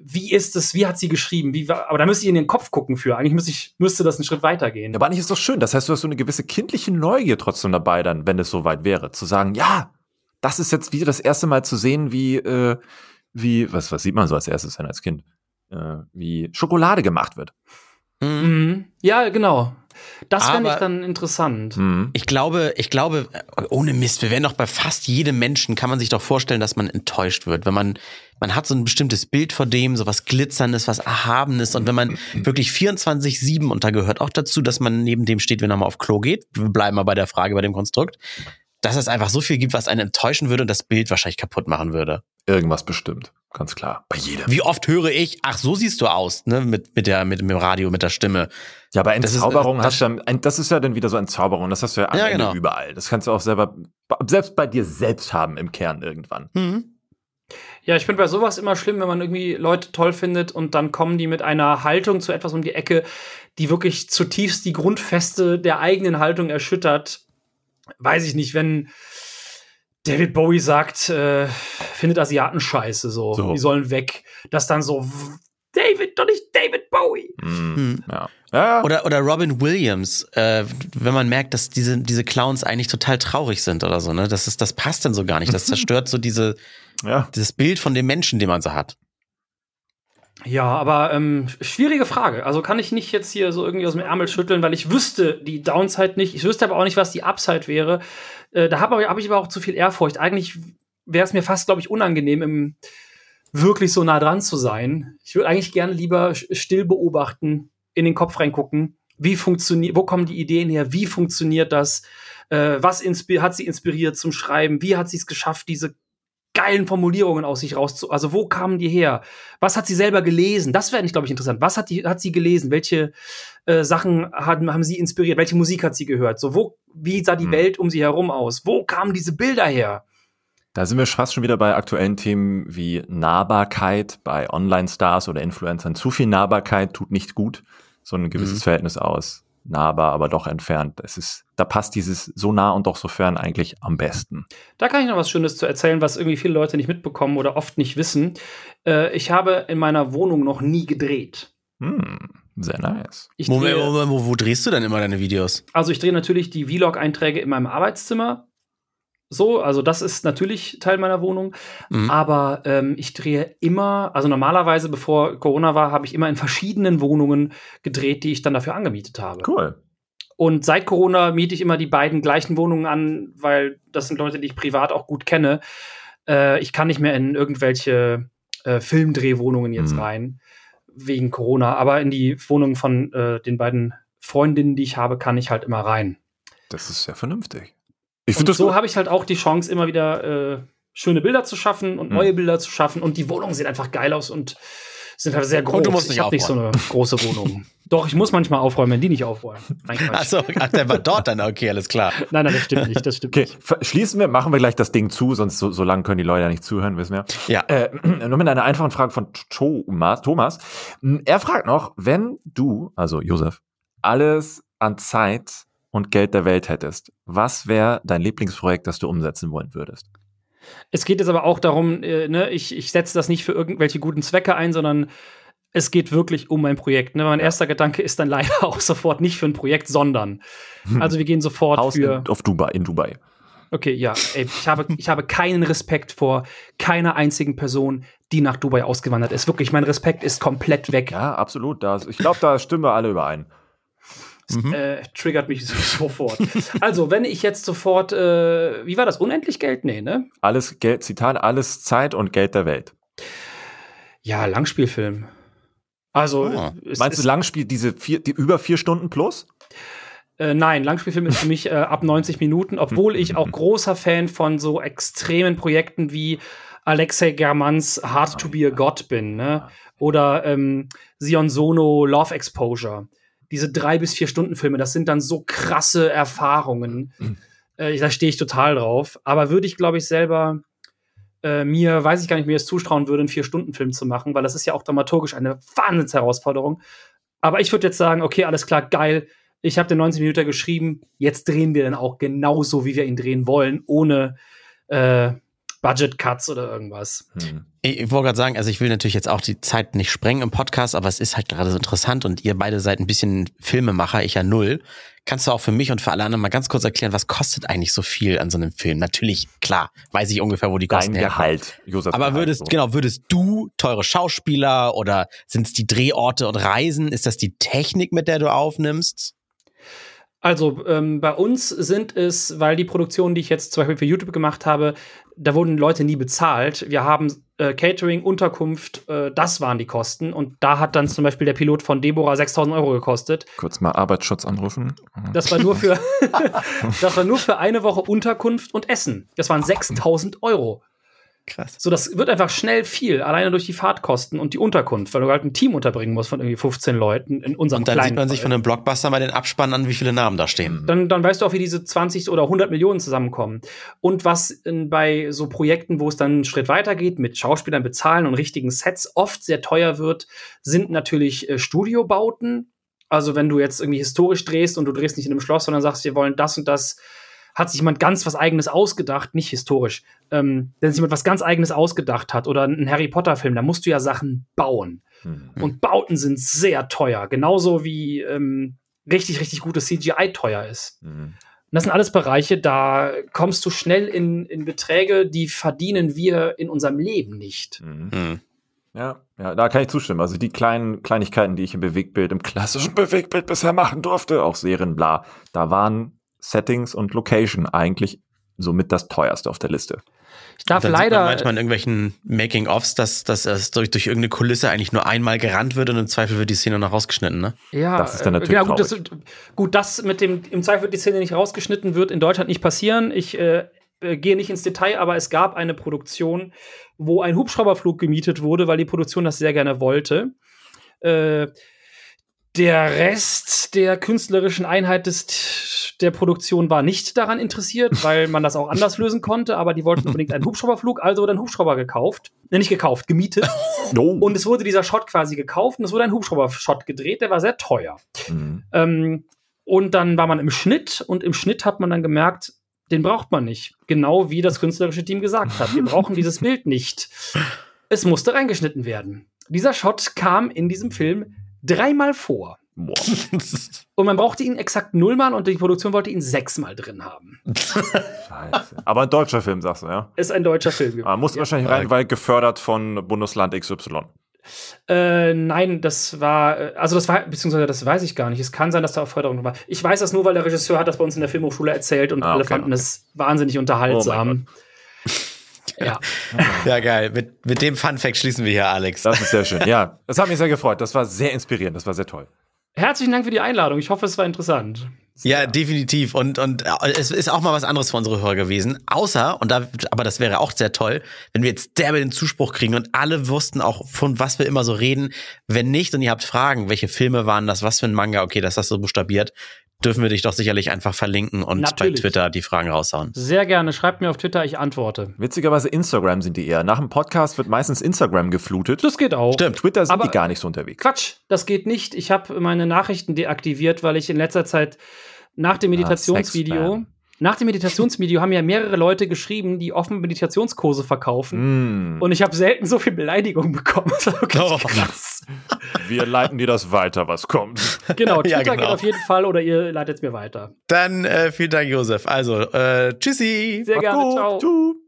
C: wie ist es, wie hat sie geschrieben? Wie aber da müsste ich in den Kopf gucken für. Eigentlich müsste, ich, müsste das einen Schritt weitergehen.
D: Ja, aber eigentlich ist doch schön. Das heißt, du hast so eine gewisse kindliche Neugier trotzdem dabei, dann, wenn es soweit wäre, zu sagen, ja, das ist jetzt wieder das erste Mal zu sehen, wie, äh, wie, was, was sieht man so als erstes denn als Kind? Äh, wie Schokolade gemacht wird.
B: Mhm.
C: Mhm. Ja, genau. Das fände ich dann interessant.
D: Mhm.
B: Ich glaube, ich glaube, ohne Mist, wir werden doch bei fast jedem Menschen, kann man sich doch vorstellen, dass man enttäuscht wird, wenn man, man hat so ein bestimmtes Bild vor dem, so was Glitzerndes, was Erhabenes und wenn man wirklich 24-7 und da gehört auch dazu, dass man neben dem steht, wenn er mal auf Klo geht, wir bleiben mal bei der Frage bei dem Konstrukt, dass es einfach so viel gibt, was einen enttäuschen würde und das Bild wahrscheinlich kaputt machen würde.
D: Irgendwas bestimmt. Ganz klar. Bei jedem.
B: Wie oft höre ich, ach, so siehst du aus, ne, mit, mit der, mit dem Radio, mit der Stimme.
D: Ja, bei
B: Das ist-
D: Entzauberung
B: das-
D: hast du ja, ein- das ist ja dann wieder so Entzauberung. Das hast du ja am
B: Ja,
D: Ende
B: genau.
D: überall. Das kannst du auch selber, selbst bei dir selbst haben im Kern irgendwann.
B: Mhm.
C: Ja, ich finde bei sowas immer schlimm, wenn man irgendwie Leute toll findet und dann kommen die mit einer Haltung zu etwas um die Ecke, die wirklich zutiefst die Grundfeste der eigenen Haltung erschüttert. Weiß ich nicht, wenn David Bowie sagt, äh, findet Asiaten scheiße, so.
D: So.
C: die sollen weg. Das dann so, David, doch nicht David Bowie.
D: Mhm. Ja. Ja, ja.
B: Oder, oder Robin Williams, äh, wenn man merkt, dass diese, diese Clowns eigentlich total traurig sind oder so, ne? Das, ist, das passt dann so gar nicht. Das [laughs] zerstört so diese,
D: ja.
B: dieses Bild von dem Menschen, den man so hat.
C: Ja, aber ähm, schwierige Frage. Also kann ich nicht jetzt hier so irgendwie aus dem Ärmel schütteln, weil ich wüsste die Downside nicht. Ich wüsste aber auch nicht, was die Upside wäre. Äh, da habe hab ich aber auch zu viel Ehrfurcht. Eigentlich wäre es mir fast, glaube ich, unangenehm, im wirklich so nah dran zu sein. Ich würde eigentlich gerne lieber still beobachten, in den Kopf reingucken. Wie funktioniert, wo kommen die Ideen her? Wie funktioniert das? Äh, was hat sie inspiriert zum Schreiben? Wie hat sie es geschafft, diese geilen Formulierungen aus sich rauszu. Also wo kamen die her? Was hat sie selber gelesen? Das wäre nicht, glaube ich, interessant. Was hat, die, hat sie gelesen? Welche äh, Sachen haben, haben sie inspiriert? Welche Musik hat sie gehört? So wo, wie sah die
D: Hm.
C: Welt um sie herum aus? Wo kamen diese Bilder her?
D: Da sind wir fast schon wieder bei aktuellen Themen wie Nahbarkeit bei Online-Stars oder Influencern. Zu viel Nahbarkeit tut nicht gut. So ein gewisses
B: Mhm.
D: Verhältnis aus. Nahbar, aber doch entfernt. Es ist, da passt dieses so nah und doch so fern eigentlich am besten.
C: Da kann ich noch was Schönes zu erzählen, was irgendwie viele Leute nicht mitbekommen oder oft nicht wissen. Äh, ich habe in meiner Wohnung noch nie gedreht.
D: Hm, sehr nice.
C: Ich
B: Moment,
C: drehe-
B: Moment, wo, wo drehst du denn immer deine Videos?
C: Also ich drehe natürlich die Vlog-Einträge in meinem Arbeitszimmer. So, also das ist natürlich Teil meiner Wohnung.
B: Mhm.
C: Aber ähm, ich drehe immer, also normalerweise, bevor Corona war, habe ich immer in verschiedenen Wohnungen gedreht, die ich dann dafür angemietet habe.
D: Cool.
C: Und seit Corona miete ich immer die beiden gleichen Wohnungen an, weil das sind Leute, die ich privat auch gut kenne. Äh, ich kann nicht mehr in irgendwelche äh, Filmdrehwohnungen jetzt
D: Mhm.
C: rein, wegen Corona. Aber in die Wohnungen von äh, den beiden Freundinnen, die ich habe, kann ich halt immer rein.
D: Das ist sehr vernünftig. Ich
C: Und so habe ich halt auch die Chance, immer wieder äh, schöne Bilder zu schaffen und
D: Mhm.
C: neue Bilder zu schaffen. Und die Wohnungen sehen einfach geil aus und sind halt sehr groß.
B: Und du musst
C: ich
B: nicht
C: habe nicht so eine große Wohnung. [laughs] Doch, ich muss manchmal aufräumen, wenn die nicht aufräumen.
B: Achso, ach, der war dort dann, okay, alles klar. [laughs]
C: nein, nein, das stimmt nicht. Das stimmt
D: Okay,
C: nicht.
D: schließen wir, machen wir gleich das Ding zu, sonst so, so lange können die Leute ja nicht zuhören, wissen wir.
B: Ja.
D: Äh, [clears throat] nur mit einer einfachen Frage von Thomas. Thomas. M, Er fragt noch, wenn du, also Josef, alles an Zeit und Geld der Welt hättest, was wäre dein Lieblingsprojekt, das du umsetzen wollen würdest?
C: Es geht jetzt aber auch darum, äh, ne, ich, ich setze das nicht für irgendwelche guten Zwecke ein, sondern es geht wirklich um mein Projekt. Ne? Mein erster Gedanke ist dann [laughs] leider auch sofort nicht für ein Projekt, sondern. [laughs] Also wir gehen sofort
D: Haus
C: für.
D: in, auf Dubai, in Dubai.
C: Okay, ja. Ey, ich, habe, ich habe keinen Respekt vor keiner einzigen Person, die nach Dubai ausgewandert ist. Wirklich, mein Respekt ist komplett weg.
D: Ja, absolut. Das, ich glaube, da stimmen wir alle überein.
B: Mhm.
C: Äh, triggert mich [laughs] sofort. also, wenn ich jetzt sofort, äh, wie war das, unendlich Geld? Nee, ne?
D: Alles Geld, Zitat, alles Zeit und Geld der Welt.
C: Ja, Langspielfilm. Also,
B: Ah.
C: es
D: Meinst du Langspiel, diese vier, die über vier Stunden plus?
C: Äh, nein, Langspielfilm ist für mich äh, ab 90 Minuten, obwohl ich auch großer Fan von so extremen Projekten wie Alexei Germans Hard to be a God bin, ne? Oder ähm, Sion Sono Love Exposure. Diese drei bis vier Stunden Filme, das sind dann so krasse Erfahrungen. Äh, da stehe ich total drauf. Aber würde ich, glaube ich, selber äh, mir, weiß ich gar nicht, mir es zutrauen würde, einen Vier-Stunden-Film zu machen, weil das ist ja auch dramaturgisch eine Wahnsinnsherausforderung. Aber ich würde jetzt sagen, okay, alles klar, geil. Ich habe den 90 Minuten geschrieben. Jetzt drehen wir dann auch genauso, wie wir ihn drehen wollen, ohne äh, Budget Cuts oder irgendwas.
D: Hm.
B: Ich, ich wollte gerade sagen, also ich will natürlich jetzt auch die Zeit nicht sprengen im Podcast, aber es ist halt gerade so interessant und ihr beide seid ein bisschen Filmemacher, ich ja null. Kannst du auch für mich und für alle anderen mal ganz kurz erklären, was kostet eigentlich so viel an so einem Film? Natürlich, klar, weiß ich ungefähr, wo die
D: Dein
B: Kosten herkommen.
D: Gehalt, Josef.
B: Aber
D: Gehalt,
B: würdest,
D: so.
B: genau, würdest du teure Schauspieler oder sind es die Drehorte und Reisen? Ist das die Technik, mit der du aufnimmst?
C: Also ähm, bei uns sind es, weil die Produktionen, die ich jetzt zum Beispiel für YouTube gemacht habe, da wurden Leute nie bezahlt. Wir haben äh, Catering, Unterkunft, äh, das waren die Kosten. Und da hat dann zum Beispiel der Pilot von Deborah 6000 Euro gekostet.
D: Kurz mal Arbeitsschutz anrufen.
C: Das war nur für, [laughs] [laughs] das war nur für eine Woche Unterkunft und Essen. Das waren 6000 Euro.
B: Krass.
C: So, das wird einfach schnell viel, alleine durch die Fahrtkosten und die Unterkunft, weil du halt ein Team unterbringen musst von irgendwie 15 Leuten in unserem
B: Und dann sieht man sich von einem Blockbuster mal den Abspann an, wie viele Namen da stehen.
C: dann, dann weißt du auch, wie diese 20 oder 100 Millionen zusammenkommen. Und was in, bei so Projekten, wo es dann einen Schritt weitergeht, mit Schauspielern bezahlen und richtigen Sets oft sehr teuer wird, sind natürlich äh, Studiobauten. Also wenn du jetzt irgendwie historisch drehst und du drehst nicht in einem Schloss, sondern sagst, wir wollen das und das, hat sich jemand ganz was Eigenes ausgedacht, nicht historisch, ähm, wenn sich jemand was ganz Eigenes ausgedacht hat oder ein Harry Potter Film, da musst du ja Sachen bauen.
D: Mhm.
C: Und Bauten sind sehr teuer, genauso wie ähm, richtig, richtig gutes CGI teuer ist.
D: Mhm.
C: Und das sind alles Bereiche, da kommst du schnell in, in Beträge, die verdienen wir in unserem Leben nicht.
D: Mhm.
B: Hm.
D: Ja, ja, da kann ich zustimmen. Also die kleinen Kleinigkeiten, die ich im Bewegtbild, im klassischen [laughs] Bewegtbild bisher machen durfte, auch Serien, bla, da waren Settings und Location eigentlich somit das teuerste auf der Liste.
C: Ich darf
B: Dann sieht man
C: leider.
B: manchmal in irgendwelchen Making-ofs, dass, dass es durch, durch irgendeine Kulisse eigentlich nur einmal gerannt wird und im Zweifel wird die Szene noch rausgeschnitten, ne?
C: Ja,
D: Das ist dann
C: äh,
D: natürlich
C: ja, gut, das, gut, das mit dem im Zweifel wird die Szene nicht rausgeschnitten wird in Deutschland nicht passieren. Ich äh, äh, gehe nicht ins Detail, aber es gab eine Produktion, wo ein Hubschrauberflug gemietet wurde, weil die Produktion das sehr gerne wollte. Äh, der Rest der künstlerischen Einheit des, der Produktion war nicht daran interessiert, [laughs] weil man das auch anders lösen konnte, aber die wollten unbedingt einen Hubschrauberflug, also wurde ein Hubschrauber gekauft. Ne, nicht gekauft, gemietet. [laughs]
D: No.
C: Und es wurde dieser Shot quasi gekauft und es wurde ein Hubschrauber-Shot gedreht, der war sehr teuer.
D: Mhm.
C: Ähm, und dann war man im Schnitt und im Schnitt hat man dann gemerkt, den braucht man nicht. Genau wie das künstlerische Team gesagt hat. Wir brauchen dieses [laughs] Bild nicht. Es musste reingeschnitten werden. Dieser Shot kam in diesem Film dreimal vor.
D: Boah. [laughs]
C: Und man brauchte ihn exakt nullmal und die Produktion wollte ihn sechsmal drin haben.
D: Scheiße. Aber ein deutscher Film, sagst du, ja?
C: Ist ein deutscher Film.
D: Aber muss wahrscheinlich rein, weil gefördert von Bundesland XY.
C: Äh, nein, das war, äh, also das war, beziehungsweise das weiß ich gar nicht. Es kann sein, dass da auch Förderung war. Ich weiß das nur, weil der Regisseur hat das bei uns in der Filmhochschule erzählt und
D: Ah,
C: alle
D: okay,
C: fanden
D: okay.
C: es wahnsinnig
D: Oh
C: unterhaltsam. [laughs] ja.
B: Ja, geil. Mit, mit dem Fun-Fact schließen wir hier, Alex.
D: Das ist sehr schön. Ja, das hat mich sehr gefreut. Das war sehr inspirierend. Das war sehr toll.
C: Herzlichen Dank für die Einladung. Ich hoffe, es war interessant.
B: Ja, definitiv. Und, und äh, es ist auch mal was anderes für unsere Hörer gewesen. Außer, und da, aber das wäre auch sehr toll, wenn wir jetzt derbe den Zuspruch kriegen und alle wussten auch, von was wir immer so reden. Wenn nicht und ihr habt Fragen, welche Filme waren das, was für ein Manga, okay, das hast du buchstabiert, dürfen wir dich doch sicherlich einfach verlinken und
C: Natürlich.
B: bei Twitter die Fragen raushauen.
C: Sehr gerne. Schreibt mir auf Twitter, ich antworte.
D: Witzigerweise Instagram sind die eher. Nach dem Podcast wird meistens Instagram geflutet.
C: Das geht auch.
B: Stimmt.
D: Twitter sind
C: Aber-
D: die gar nicht so unterwegs.
C: Quatsch, das geht nicht. Ich habe meine Nachrichten deaktiviert, weil ich in letzter Zeit nach dem Meditationsvideo,
D: Sexspam.
C: Nach dem Meditationsvideo haben ja mehrere Leute geschrieben, die offen Meditationskurse verkaufen.
D: Mm,
C: Und ich habe selten so viel Beleidigung bekommen. [laughs]
B: Oh.
C: krass.
D: wir leiten dir das weiter, was kommt.
C: Genau, [laughs] Twitter
B: Ja, genau.
C: geht auf jeden Fall oder ihr leitet es mir weiter.
B: Dann äh, vielen Dank, Josef. Also, äh, tschüssi.
C: Sehr
D: Macht's
C: gerne,
D: gut.
C: ciao.
D: Tschüss.